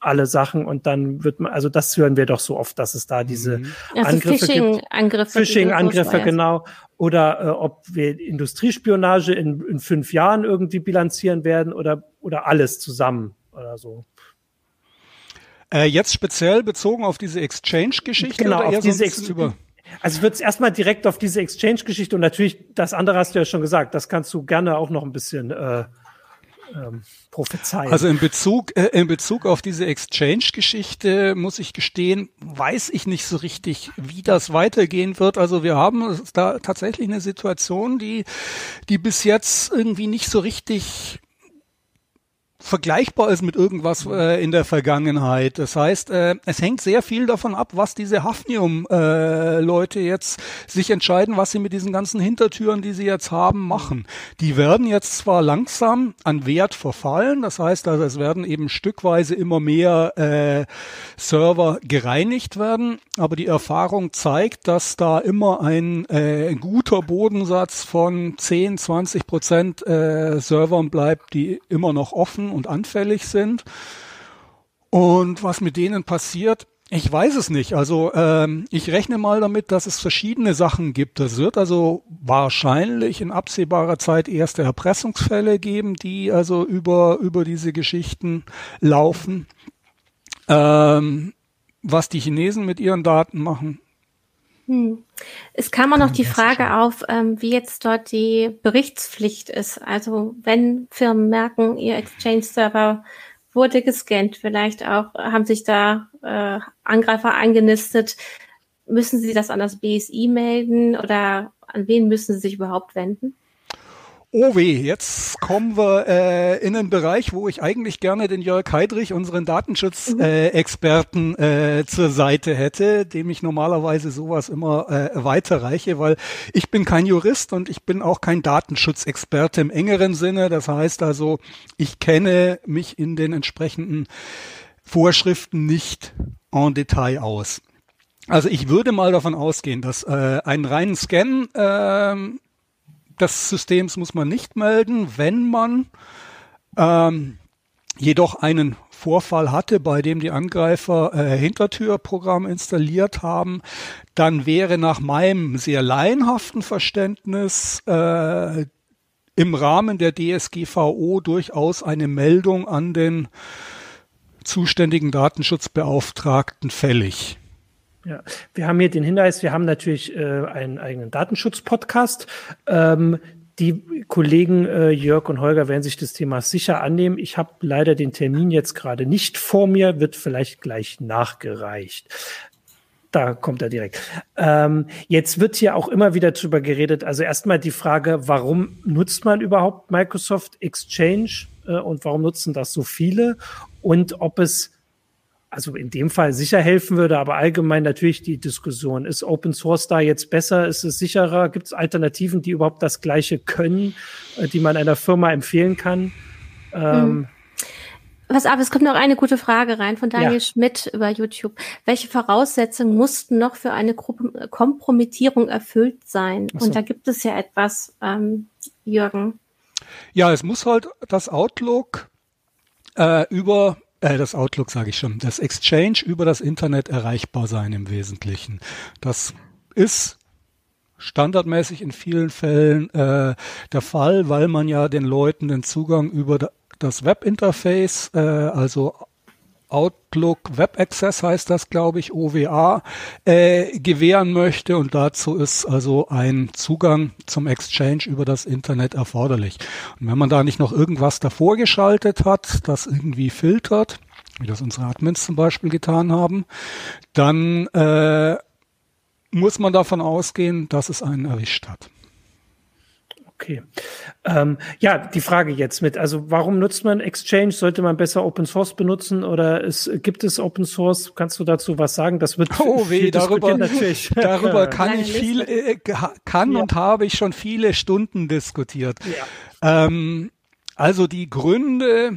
alle Sachen und dann wird man, also das hören wir doch so oft, dass es da diese mhm. also Angriffe Phishing gibt. Angriffe, Phishing-Angriffe, genau. Oder äh, ob wir Industriespionage in, in fünf Jahren irgendwie bilanzieren werden oder, oder alles zusammen oder so. Äh, jetzt speziell bezogen auf diese Exchange-Geschichte genau, oder eher auf diese über also ich würde es erstmal direkt auf diese Exchange-Geschichte und natürlich das andere hast du ja schon gesagt, das kannst du gerne auch noch ein bisschen äh, ähm, prophezeien. Also in Bezug, äh, in Bezug auf diese Exchange-Geschichte muss ich gestehen, weiß ich nicht so richtig, wie das weitergehen wird. Also wir haben da tatsächlich eine Situation, die, die bis jetzt irgendwie nicht so richtig vergleichbar ist mit irgendwas äh, in der Vergangenheit. Das heißt, äh, es hängt sehr viel davon ab, was diese Hafnium-Leute äh, jetzt sich entscheiden, was sie mit diesen ganzen Hintertüren, die sie jetzt haben, machen. Die werden jetzt zwar langsam an Wert verfallen, das heißt also, es werden eben stückweise immer mehr äh, Server gereinigt werden, aber die Erfahrung zeigt, dass da immer ein äh, guter Bodensatz von 10, 20 Prozent äh, Servern bleibt, die immer noch offen und anfällig sind. Und was mit denen passiert, ich weiß es nicht. Also ähm, ich rechne mal damit, dass es verschiedene Sachen gibt. Es wird also wahrscheinlich in absehbarer Zeit erste Erpressungsfälle geben, die also über, über diese Geschichten laufen. Ähm, was die Chinesen mit ihren Daten machen, hm. Es kam auch noch die Frage auf, ähm, wie jetzt dort die Berichtspflicht ist. Also wenn Firmen merken, ihr Exchange-Server wurde gescannt, vielleicht auch haben sich da äh, Angreifer eingenistet, müssen sie das an das BSI melden oder an wen müssen sie sich überhaupt wenden? Oh weh, jetzt kommen wir äh, in einen Bereich, wo ich eigentlich gerne den Jörg Heidrich, unseren Datenschutzexperten, äh, äh, zur Seite hätte, dem ich normalerweise sowas immer äh, weiterreiche, weil ich bin kein Jurist und ich bin auch kein Datenschutzexperte im engeren Sinne. Das heißt also, ich kenne mich in den entsprechenden Vorschriften nicht en Detail aus. Also ich würde mal davon ausgehen, dass äh, einen reinen Scan äh, des Systems muss man nicht melden, wenn man ähm, jedoch einen Vorfall hatte, bei dem die Angreifer äh, Hintertürprogramm installiert haben, dann wäre nach meinem sehr laienhaften Verständnis äh, im Rahmen der DSGVO durchaus eine Meldung an den zuständigen Datenschutzbeauftragten fällig. Ja, wir haben hier den Hinweis, wir haben natürlich äh, einen eigenen Datenschutz-Podcast. Ähm, die Kollegen äh, Jörg und Holger werden sich des Themas sicher annehmen. Ich habe leider den Termin jetzt gerade nicht vor mir, wird vielleicht gleich nachgereicht. Da kommt er direkt. Ähm, jetzt wird hier auch immer wieder drüber geredet. Also erstmal die Frage, warum nutzt man überhaupt Microsoft Exchange äh, und warum nutzen das so viele? Und ob es also in dem Fall sicher helfen würde, aber allgemein natürlich die Diskussion. Ist Open Source da jetzt besser? Ist es sicherer? Gibt es Alternativen, die überhaupt das Gleiche können, äh, die man einer Firma empfehlen kann? Ähm, mhm. Was aber es kommt noch eine gute Frage rein von Daniel ja. Schmidt über YouTube. Welche Voraussetzungen mussten noch für eine Gruppe Kompromittierung erfüllt sein? So. Und da gibt es ja etwas, ähm, Jürgen. Ja, es muss halt das Outlook äh, über äh, das Outlook sage ich schon, das Exchange über das Internet erreichbar sein im Wesentlichen. Das ist standardmäßig in vielen Fällen äh, der Fall, weil man ja den Leuten den Zugang über das Webinterface, äh, also Outlook Web Access heißt das, glaube ich, OWA, äh, gewähren möchte. Und dazu ist also ein Zugang zum Exchange über das Internet erforderlich. Und wenn man da nicht noch irgendwas davor geschaltet hat, das irgendwie filtert, wie das unsere Admins zum Beispiel getan haben, dann äh, muss man davon ausgehen, dass es einen erwischt hat. Okay. Ähm, ja, die Frage jetzt mit, also warum nutzt man Exchange? Sollte man besser Open Source benutzen oder es, gibt es Open Source? Kannst du dazu was sagen? Das wird oh weh, darüber, natürlich. *laughs* darüber *laughs* kann ich viel, äh, kann ja. und habe ich schon viele Stunden diskutiert. Ja. Ähm, also die Gründe,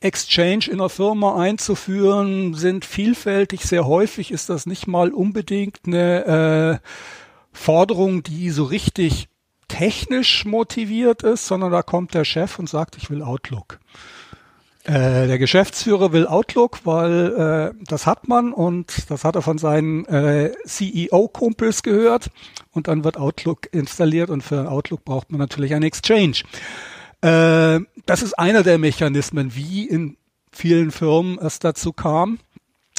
Exchange in einer Firma einzuführen, sind vielfältig. Sehr häufig ist das nicht mal unbedingt eine äh, Forderung, die so richtig technisch motiviert ist, sondern da kommt der Chef und sagt, ich will Outlook. Äh, der Geschäftsführer will Outlook, weil äh, das hat man und das hat er von seinen äh, CEO-Kumpels gehört und dann wird Outlook installiert und für Outlook braucht man natürlich ein Exchange. Äh, das ist einer der Mechanismen, wie in vielen Firmen es dazu kam.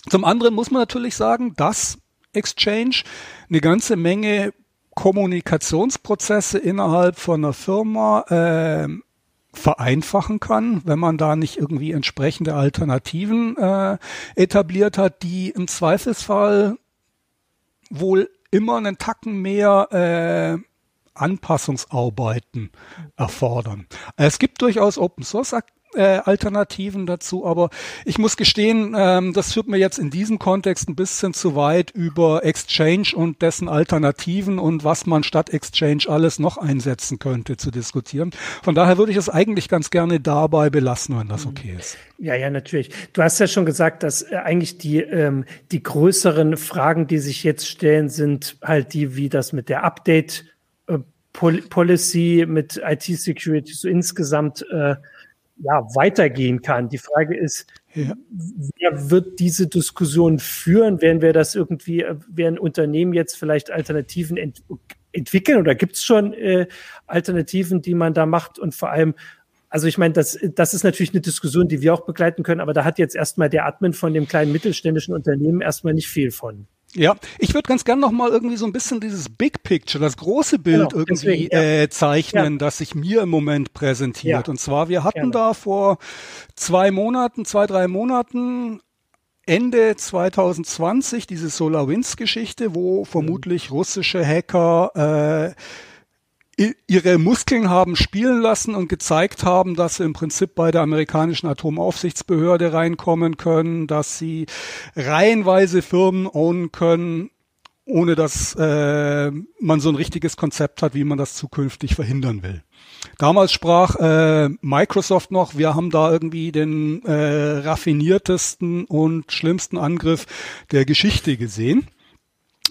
Zum anderen muss man natürlich sagen, dass Exchange eine ganze Menge Kommunikationsprozesse innerhalb von einer Firma äh, vereinfachen kann, wenn man da nicht irgendwie entsprechende Alternativen äh, etabliert hat, die im Zweifelsfall wohl immer einen Tacken mehr äh, Anpassungsarbeiten erfordern. Es gibt durchaus Open Source äh, Alternativen dazu, aber ich muss gestehen, ähm, das führt mir jetzt in diesem Kontext ein bisschen zu weit über Exchange und dessen Alternativen und was man statt Exchange alles noch einsetzen könnte zu diskutieren. Von daher würde ich es eigentlich ganz gerne dabei belassen, wenn das mhm. okay ist. Ja, ja, natürlich. Du hast ja schon gesagt, dass äh, eigentlich die, ähm, die größeren Fragen, die sich jetzt stellen, sind halt die, wie das mit der Update äh, Policy, mit IT-Security so insgesamt äh, ja, weitergehen kann. Die Frage ist, ja. wer wird diese Diskussion führen? Werden wir das irgendwie, werden Unternehmen jetzt vielleicht Alternativen ent entwickeln oder gibt es schon äh, Alternativen, die man da macht? Und vor allem, also ich meine, das, das ist natürlich eine Diskussion, die wir auch begleiten können, aber da hat jetzt erstmal der Admin von dem kleinen mittelständischen Unternehmen erstmal nicht viel von. Ja, ich würde ganz gern noch mal irgendwie so ein bisschen dieses Big Picture, das große Bild genau, irgendwie deswegen, ja. äh, zeichnen, ja. das sich mir im Moment präsentiert. Ja. Und zwar, wir hatten Gerne. da vor zwei Monaten, zwei, drei Monaten Ende 2020 diese SolarWinds-Geschichte, wo vermutlich russische Hacker äh, ihre Muskeln haben spielen lassen und gezeigt haben, dass sie im Prinzip bei der amerikanischen Atomaufsichtsbehörde reinkommen können, dass sie reihenweise Firmen ownen können, ohne dass äh, man so ein richtiges Konzept hat, wie man das zukünftig verhindern will. Damals sprach äh, Microsoft noch, wir haben da irgendwie den äh, raffiniertesten und schlimmsten Angriff der Geschichte gesehen.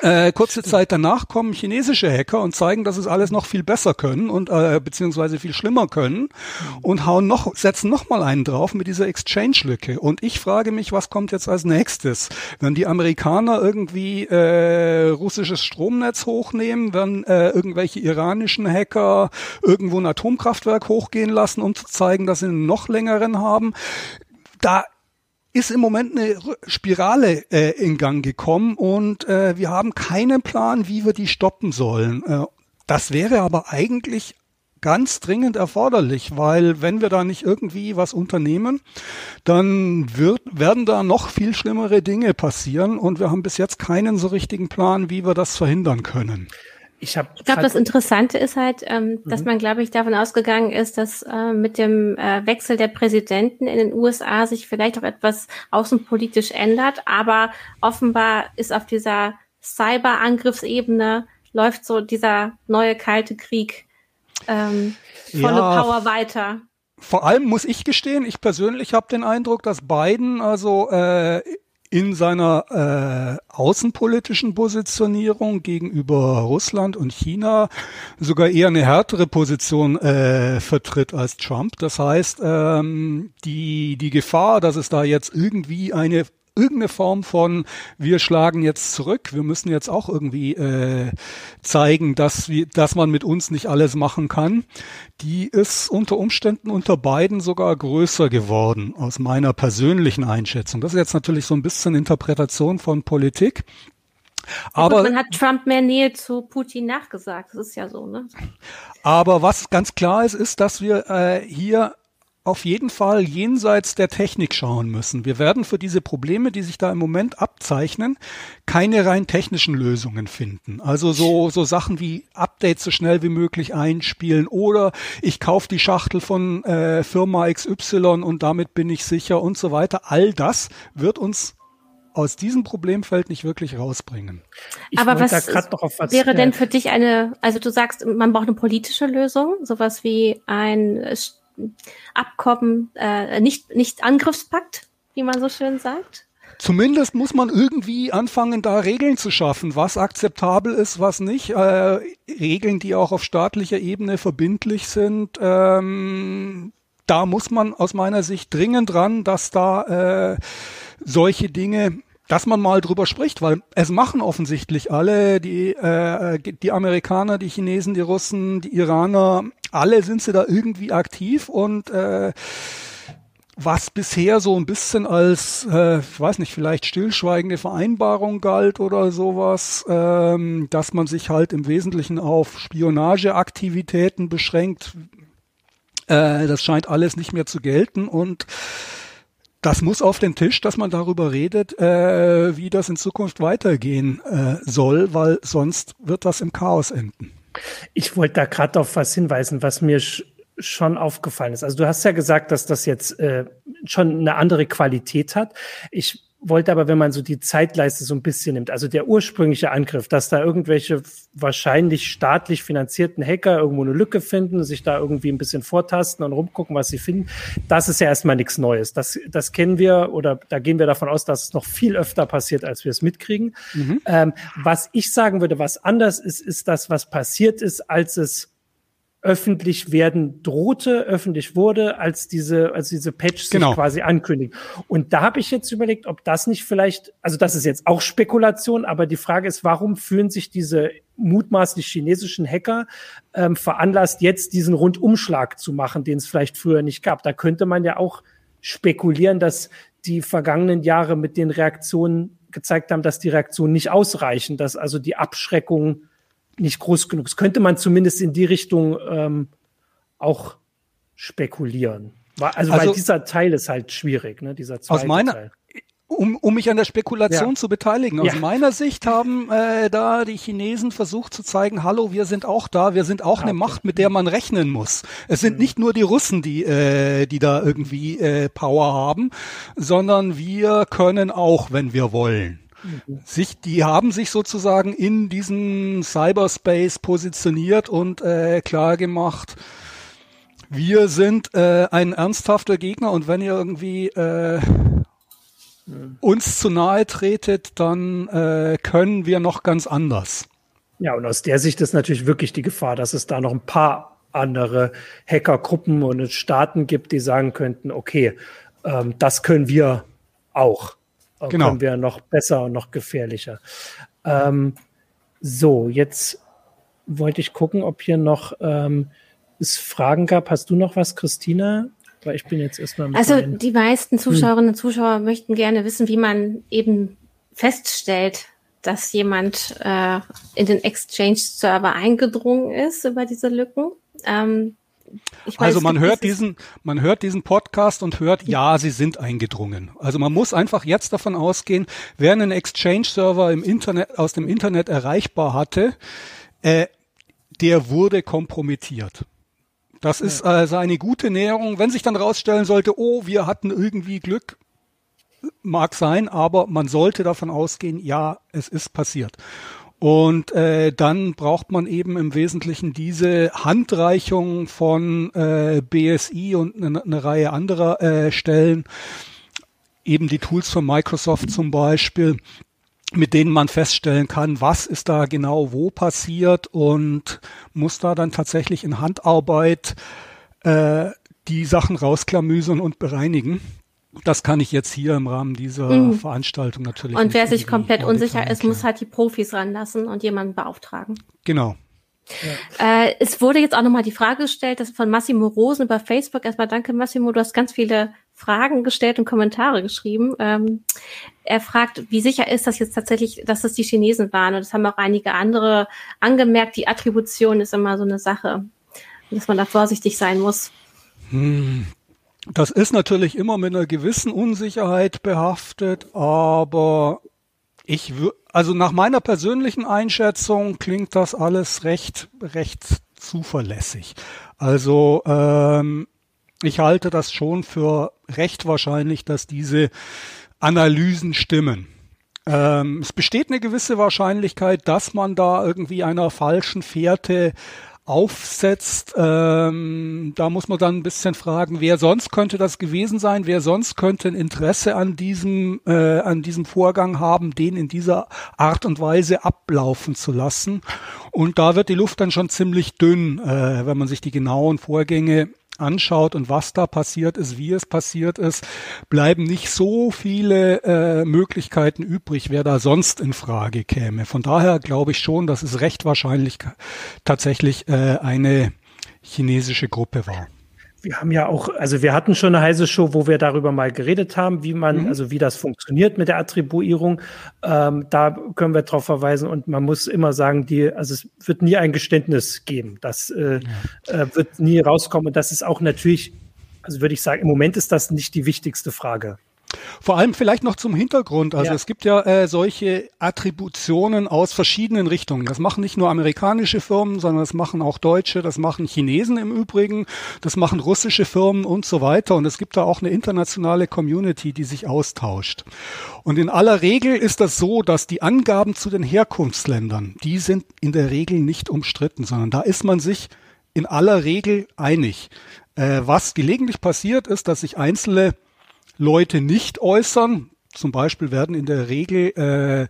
Äh, kurze Zeit danach kommen chinesische Hacker und zeigen, dass es alles noch viel besser können und äh, beziehungsweise viel schlimmer können und hauen noch, setzen noch mal einen drauf mit dieser Exchange-Lücke. Und ich frage mich, was kommt jetzt als nächstes? Wenn die Amerikaner irgendwie äh, russisches Stromnetz hochnehmen, wenn äh, irgendwelche iranischen Hacker irgendwo ein Atomkraftwerk hochgehen lassen, um zu zeigen, dass sie einen noch längeren haben, da ist im Moment eine Spirale äh, in Gang gekommen und äh, wir haben keinen Plan, wie wir die stoppen sollen. Äh, das wäre aber eigentlich ganz dringend erforderlich, weil wenn wir da nicht irgendwie was unternehmen, dann wird, werden da noch viel schlimmere Dinge passieren und wir haben bis jetzt keinen so richtigen Plan, wie wir das verhindern können. Ich, ich glaube, das Interessante ist halt, ähm, dass mhm. man, glaube ich, davon ausgegangen ist, dass äh, mit dem äh, Wechsel der Präsidenten in den USA sich vielleicht auch etwas außenpolitisch ändert. Aber offenbar ist auf dieser Cyberangriffsebene läuft so dieser neue kalte Krieg ähm, volle ja, Power weiter. Vor allem muss ich gestehen, ich persönlich habe den Eindruck, dass Biden also äh, in seiner äh, außenpolitischen Positionierung gegenüber Russland und China sogar eher eine härtere Position äh, vertritt als Trump. Das heißt, ähm, die, die Gefahr, dass es da jetzt irgendwie eine irgendeine Form von wir schlagen jetzt zurück, wir müssen jetzt auch irgendwie äh, zeigen, dass wir, dass man mit uns nicht alles machen kann, die ist unter Umständen unter beiden sogar größer geworden, aus meiner persönlichen Einschätzung. Das ist jetzt natürlich so ein bisschen Interpretation von Politik. Aber gut, man hat Trump mehr Nähe zu Putin nachgesagt. Das ist ja so, ne? Aber was ganz klar ist, ist, dass wir äh, hier auf jeden Fall jenseits der Technik schauen müssen. Wir werden für diese Probleme, die sich da im Moment abzeichnen, keine rein technischen Lösungen finden. Also so, so Sachen wie Updates so schnell wie möglich einspielen oder ich kaufe die Schachtel von äh, Firma XY und damit bin ich sicher und so weiter. All das wird uns aus diesem Problemfeld nicht wirklich rausbringen. Ich Aber was, was, wäre denn für dich eine, also du sagst, man braucht eine politische Lösung, sowas wie ein Abkommen, äh, nicht, nicht Angriffspakt, wie man so schön sagt? Zumindest muss man irgendwie anfangen, da Regeln zu schaffen, was akzeptabel ist, was nicht. Äh, Regeln, die auch auf staatlicher Ebene verbindlich sind. Ähm, da muss man aus meiner Sicht dringend dran, dass da äh, solche Dinge dass man mal drüber spricht, weil es machen offensichtlich alle, die, äh, die Amerikaner, die Chinesen, die Russen, die Iraner, alle sind sie da irgendwie aktiv und äh, was bisher so ein bisschen als, äh, ich weiß nicht, vielleicht stillschweigende Vereinbarung galt oder sowas, ähm, dass man sich halt im Wesentlichen auf Spionageaktivitäten beschränkt, äh, das scheint alles nicht mehr zu gelten und das muss auf den Tisch, dass man darüber redet, äh, wie das in Zukunft weitergehen äh, soll, weil sonst wird das im Chaos enden. Ich wollte da gerade auf was hinweisen, was mir schon aufgefallen ist. Also du hast ja gesagt, dass das jetzt äh, schon eine andere Qualität hat. Ich wollte aber, wenn man so die Zeitleiste so ein bisschen nimmt, also der ursprüngliche Angriff, dass da irgendwelche wahrscheinlich staatlich finanzierten Hacker irgendwo eine Lücke finden, sich da irgendwie ein bisschen vortasten und rumgucken, was sie finden, das ist ja erstmal nichts Neues. Das, das kennen wir oder da gehen wir davon aus, dass es noch viel öfter passiert, als wir es mitkriegen. Mhm. Ähm, was ich sagen würde, was anders ist, ist das, was passiert ist, als es öffentlich werden drohte, öffentlich wurde, als diese, als diese Patch genau. sich quasi ankündigen. Und da habe ich jetzt überlegt, ob das nicht vielleicht, also das ist jetzt auch Spekulation, aber die Frage ist, warum fühlen sich diese mutmaßlich chinesischen Hacker ähm, veranlasst, jetzt diesen Rundumschlag zu machen, den es vielleicht früher nicht gab? Da könnte man ja auch spekulieren, dass die vergangenen Jahre mit den Reaktionen gezeigt haben, dass die Reaktionen nicht ausreichen, dass also die Abschreckung nicht groß genug. Das könnte man zumindest in die Richtung ähm, auch spekulieren. Also, also, weil dieser Teil ist halt schwierig, ne? Dieser zweite aus meiner, Teil. Um, um mich an der Spekulation ja. zu beteiligen. Aus ja. meiner Sicht haben äh, da die Chinesen versucht zu zeigen, hallo, wir sind auch da, wir sind auch ah, eine Macht, mit der man rechnen muss. Es sind mhm. nicht nur die Russen, die, äh, die da irgendwie äh, Power haben, sondern wir können auch, wenn wir wollen. Sich, die haben sich sozusagen in diesem Cyberspace positioniert und äh, klar gemacht, wir sind äh, ein ernsthafter Gegner und wenn ihr irgendwie äh, uns zu nahe tretet, dann äh, können wir noch ganz anders. Ja, und aus der Sicht ist natürlich wirklich die Gefahr, dass es da noch ein paar andere Hackergruppen und Staaten gibt, die sagen könnten, okay, ähm, das können wir auch genau. kommen wir noch besser und noch gefährlicher. Ähm, so, jetzt wollte ich gucken, ob hier noch ähm, es Fragen gab. Hast du noch was, Christina? Weil ich bin jetzt erstmal. Also die meisten Zuschauerinnen und Zuschauer möchten gerne wissen, wie man eben feststellt, dass jemand äh, in den Exchange-Server eingedrungen ist über diese Lücken. Ähm, Weiß, also man hört diesen, man hört diesen Podcast und hört, ja, sie sind eingedrungen. Also man muss einfach jetzt davon ausgehen, wer einen Exchange-Server im Internet, aus dem Internet erreichbar hatte, äh, der wurde kompromittiert. Das ist also eine gute Näherung. Wenn sich dann rausstellen sollte, oh, wir hatten irgendwie Glück, mag sein, aber man sollte davon ausgehen, ja, es ist passiert. Und äh, dann braucht man eben im Wesentlichen diese Handreichung von äh, BSI und eine, eine Reihe anderer äh, Stellen, eben die Tools von Microsoft zum Beispiel, mit denen man feststellen kann, was ist da genau wo passiert und muss da dann tatsächlich in Handarbeit äh, die Sachen rausklamüsern und bereinigen. Das kann ich jetzt hier im Rahmen dieser mhm. Veranstaltung natürlich. Und wer sich komplett unsicher ist, muss halt die Profis ranlassen und jemanden beauftragen. Genau. Ja. Äh, es wurde jetzt auch nochmal die Frage gestellt, das von Massimo Rosen über Facebook. Erstmal danke, Massimo. Du hast ganz viele Fragen gestellt und Kommentare geschrieben. Ähm, er fragt, wie sicher ist das jetzt tatsächlich, dass es die Chinesen waren? Und das haben auch einige andere angemerkt. Die Attribution ist immer so eine Sache, dass man da vorsichtig sein muss. Hm. Das ist natürlich immer mit einer gewissen Unsicherheit behaftet, aber ich würde, also nach meiner persönlichen Einschätzung klingt das alles recht, recht zuverlässig. Also ähm, ich halte das schon für recht wahrscheinlich, dass diese Analysen stimmen. Ähm, es besteht eine gewisse Wahrscheinlichkeit, dass man da irgendwie einer falschen Fährte aufsetzt. Ähm, da muss man dann ein bisschen fragen, wer sonst könnte das gewesen sein, wer sonst könnte ein Interesse an diesem, äh, an diesem Vorgang haben, den in dieser Art und Weise ablaufen zu lassen. Und da wird die Luft dann schon ziemlich dünn, äh, wenn man sich die genauen Vorgänge anschaut und was da passiert ist, wie es passiert ist, bleiben nicht so viele äh, Möglichkeiten übrig, wer da sonst in Frage käme. Von daher glaube ich schon, dass es recht wahrscheinlich tatsächlich äh, eine chinesische Gruppe war wir haben ja auch, also wir hatten schon eine heiße Show, wo wir darüber mal geredet haben, wie man, mhm. also wie das funktioniert mit der Attribuierung. Ähm, da können wir darauf verweisen und man muss immer sagen, die, also es wird nie ein Geständnis geben. Das äh, ja. äh, wird nie rauskommen. Und das ist auch natürlich, also würde ich sagen, im Moment ist das nicht die wichtigste Frage. Vor allem vielleicht noch zum Hintergrund. Also ja. es gibt ja äh, solche Attributionen aus verschiedenen Richtungen. Das machen nicht nur amerikanische Firmen, sondern das machen auch Deutsche, das machen Chinesen im Übrigen, das machen russische Firmen und so weiter. Und es gibt da auch eine internationale Community, die sich austauscht. Und in aller Regel ist das so, dass die Angaben zu den Herkunftsländern, die sind in der Regel nicht umstritten, sondern da ist man sich in aller Regel einig. Äh, was gelegentlich passiert, ist, dass sich einzelne Leute nicht äußern. Zum Beispiel werden in der Regel äh,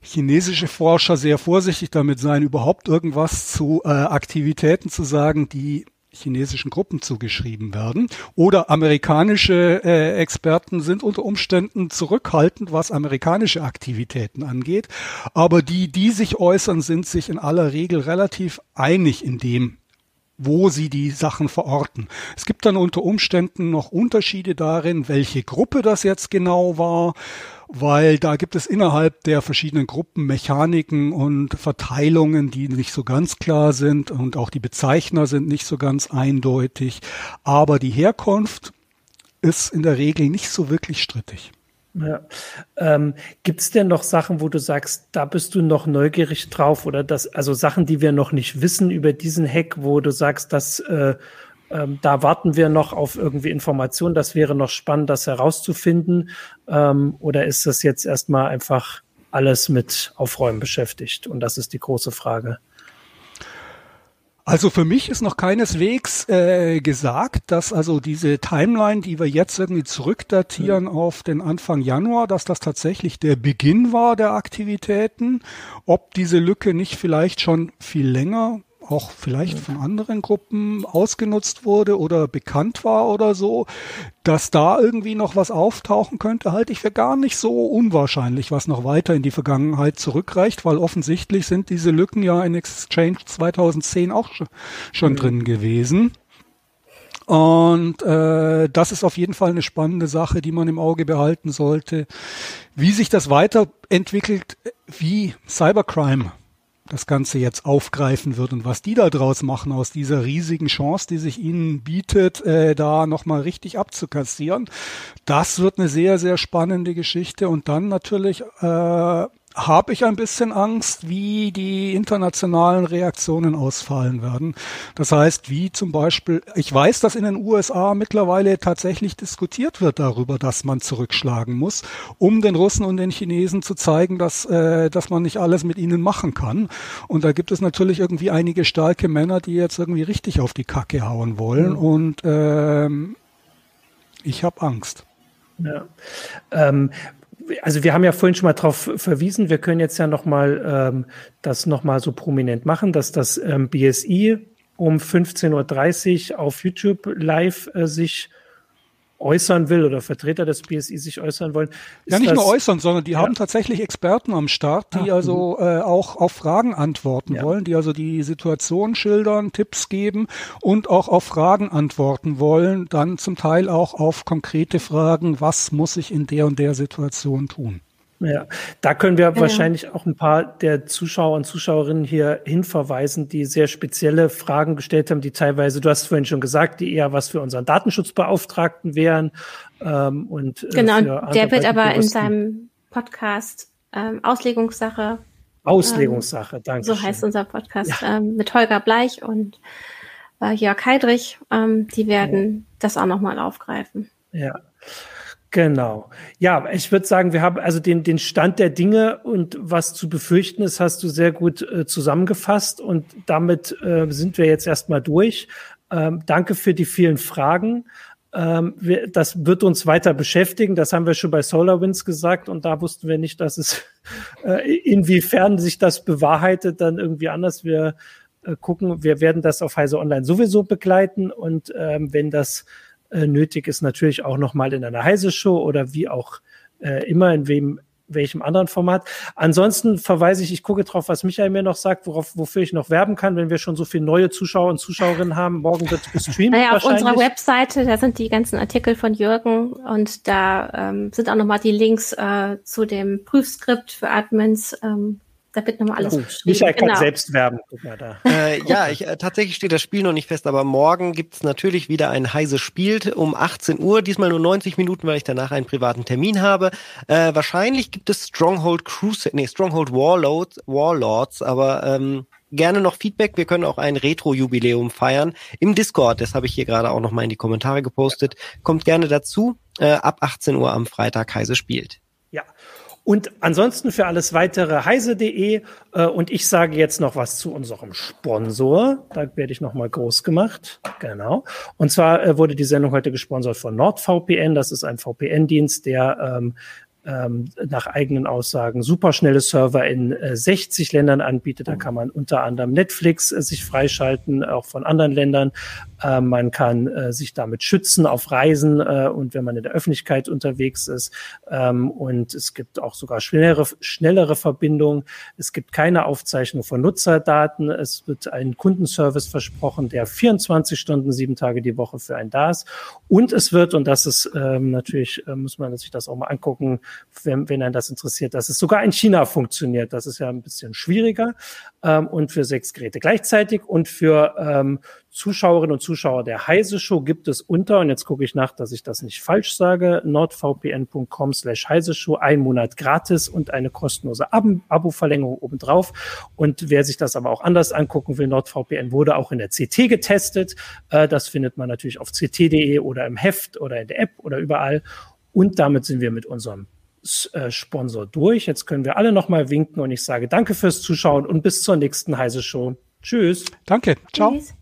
chinesische Forscher sehr vorsichtig damit sein, überhaupt irgendwas zu äh, Aktivitäten zu sagen, die chinesischen Gruppen zugeschrieben werden. Oder amerikanische äh, Experten sind unter Umständen zurückhaltend, was amerikanische Aktivitäten angeht. Aber die, die sich äußern, sind sich in aller Regel relativ einig in dem, wo sie die Sachen verorten. Es gibt dann unter Umständen noch Unterschiede darin, welche Gruppe das jetzt genau war, weil da gibt es innerhalb der verschiedenen Gruppen Mechaniken und Verteilungen, die nicht so ganz klar sind und auch die Bezeichner sind nicht so ganz eindeutig. Aber die Herkunft ist in der Regel nicht so wirklich strittig. Ja. Ähm, Gibt es denn noch Sachen, wo du sagst, da bist du noch neugierig drauf oder das, also Sachen, die wir noch nicht wissen über diesen Hack, wo du sagst, dass äh, ähm, da warten wir noch auf irgendwie Informationen, das wäre noch spannend, das herauszufinden? Ähm, oder ist das jetzt erstmal einfach alles mit Aufräumen beschäftigt? Und das ist die große Frage. Also für mich ist noch keineswegs äh, gesagt, dass also diese Timeline, die wir jetzt irgendwie zurückdatieren mhm. auf den Anfang Januar, dass das tatsächlich der Beginn war der Aktivitäten. Ob diese Lücke nicht vielleicht schon viel länger auch vielleicht von anderen Gruppen ausgenutzt wurde oder bekannt war oder so, dass da irgendwie noch was auftauchen könnte, halte ich für gar nicht so unwahrscheinlich, was noch weiter in die Vergangenheit zurückreicht, weil offensichtlich sind diese Lücken ja in Exchange 2010 auch schon mhm. drin gewesen. Und äh, das ist auf jeden Fall eine spannende Sache, die man im Auge behalten sollte. Wie sich das weiterentwickelt, wie Cybercrime das Ganze jetzt aufgreifen wird und was die da draus machen aus dieser riesigen Chance, die sich ihnen bietet, äh, da nochmal richtig abzukassieren. Das wird eine sehr, sehr spannende Geschichte und dann natürlich äh, habe ich ein bisschen Angst, wie die internationalen Reaktionen ausfallen werden. Das heißt, wie zum Beispiel, ich weiß, dass in den USA mittlerweile tatsächlich diskutiert wird darüber, dass man zurückschlagen muss, um den Russen und den Chinesen zu zeigen, dass, äh, dass man nicht alles mit ihnen machen kann. Und da gibt es natürlich irgendwie einige starke Männer, die jetzt irgendwie richtig auf die Kacke hauen wollen. Mhm. Und ähm, ich habe Angst. Ja. Ähm, also wir haben ja vorhin schon mal darauf verwiesen, wir können jetzt ja nochmal ähm, das nochmal so prominent machen, dass das ähm, BSI um 15.30 Uhr auf YouTube live äh, sich äußern will oder Vertreter des BSI sich äußern wollen. Ja, nicht nur äußern, sondern die ja. haben tatsächlich Experten am Start, die Ach, also mhm. äh, auch auf Fragen antworten ja. wollen, die also die Situation schildern, Tipps geben und auch auf Fragen antworten wollen, dann zum Teil auch auf konkrete Fragen, was muss ich in der und der Situation tun. Ja, da können wir ja. wahrscheinlich auch ein paar der Zuschauer und Zuschauerinnen hier hinverweisen, die sehr spezielle Fragen gestellt haben, die teilweise, du hast vorhin schon gesagt, die eher was für unseren Datenschutzbeauftragten wären. Ähm, und, äh, genau, der wird aber in seinem Podcast ähm, Auslegungssache. Auslegungssache, ähm, danke. So schön. heißt unser Podcast ja. ähm, mit Holger Bleich und äh, Jörg Heidrich. Ähm, die werden ja. das auch nochmal aufgreifen. Ja. Genau. Ja, ich würde sagen, wir haben also den, den Stand der Dinge und was zu befürchten ist, hast du sehr gut äh, zusammengefasst und damit äh, sind wir jetzt erstmal durch. Ähm, danke für die vielen Fragen. Ähm, wir, das wird uns weiter beschäftigen. Das haben wir schon bei SolarWinds gesagt und da wussten wir nicht, dass es *laughs* äh, inwiefern sich das bewahrheitet, dann irgendwie anders. Wir äh, gucken, wir werden das auf Heise Online sowieso begleiten und ähm, wenn das äh, nötig ist, natürlich auch nochmal in einer Heise-Show oder wie auch äh, immer, in wem welchem anderen Format. Ansonsten verweise ich, ich gucke drauf, was Michael mir noch sagt, worauf, wofür ich noch werben kann, wenn wir schon so viele neue Zuschauer und Zuschauerinnen haben. Morgen wird gestreamt. Naja, auf unserer Webseite, da sind die ganzen Artikel von Jürgen und da ähm, sind auch nochmal die Links äh, zu dem Prüfskript für Admins. Ähm, da wird nochmal alles oh, Michael kann genau. selbst werben. Guck mal da. Äh, ja, ich, äh, tatsächlich steht das Spiel noch nicht fest, aber morgen gibt's natürlich wieder ein heißes Spiel um 18 Uhr. Diesmal nur 90 Minuten, weil ich danach einen privaten Termin habe. Äh, wahrscheinlich gibt es Stronghold Crusade, nee, Stronghold Warlords, Warlords aber ähm, gerne noch Feedback. Wir können auch ein Retro-Jubiläum feiern im Discord. Das habe ich hier gerade auch noch mal in die Kommentare gepostet. Kommt gerne dazu. Äh, ab 18 Uhr am Freitag Heise spielt. Ja. Und ansonsten für alles weitere heise.de äh, und ich sage jetzt noch was zu unserem Sponsor. Da werde ich noch mal groß gemacht. Genau. Und zwar äh, wurde die Sendung heute gesponsert von NordVPN. Das ist ein VPN-Dienst, der ähm, ähm, nach eigenen Aussagen superschnelle Server in äh, 60 Ländern anbietet. Da kann man unter anderem Netflix äh, sich freischalten, auch von anderen Ländern. Äh, man kann äh, sich damit schützen auf Reisen äh, und wenn man in der Öffentlichkeit unterwegs ist. Ähm, und es gibt auch sogar schnellere, schnellere Verbindungen. Es gibt keine Aufzeichnung von Nutzerdaten. Es wird ein Kundenservice versprochen, der 24 Stunden, sieben Tage die Woche für einen da ist. Und es wird, und das ist ähm, natürlich, äh, muss man sich das auch mal angucken, wenn, wenn einen das interessiert, dass es sogar in China funktioniert. Das ist ja ein bisschen schwieriger ähm, und für sechs Geräte gleichzeitig und für ähm, Zuschauerinnen und Zuschauer der Heise Show gibt es unter, und jetzt gucke ich nach, dass ich das nicht falsch sage, nordvpn.com slash Heise Show, ein Monat gratis und eine kostenlose Ab Abo-Verlängerung obendrauf. Und wer sich das aber auch anders angucken will, NordVPN wurde auch in der CT getestet. Äh, das findet man natürlich auf ct.de oder im Heft oder in der App oder überall. Und damit sind wir mit unserem äh, Sponsor durch. Jetzt können wir alle nochmal winken und ich sage danke fürs Zuschauen und bis zur nächsten Heise Show. Tschüss. Danke. Ciao. Tschüss.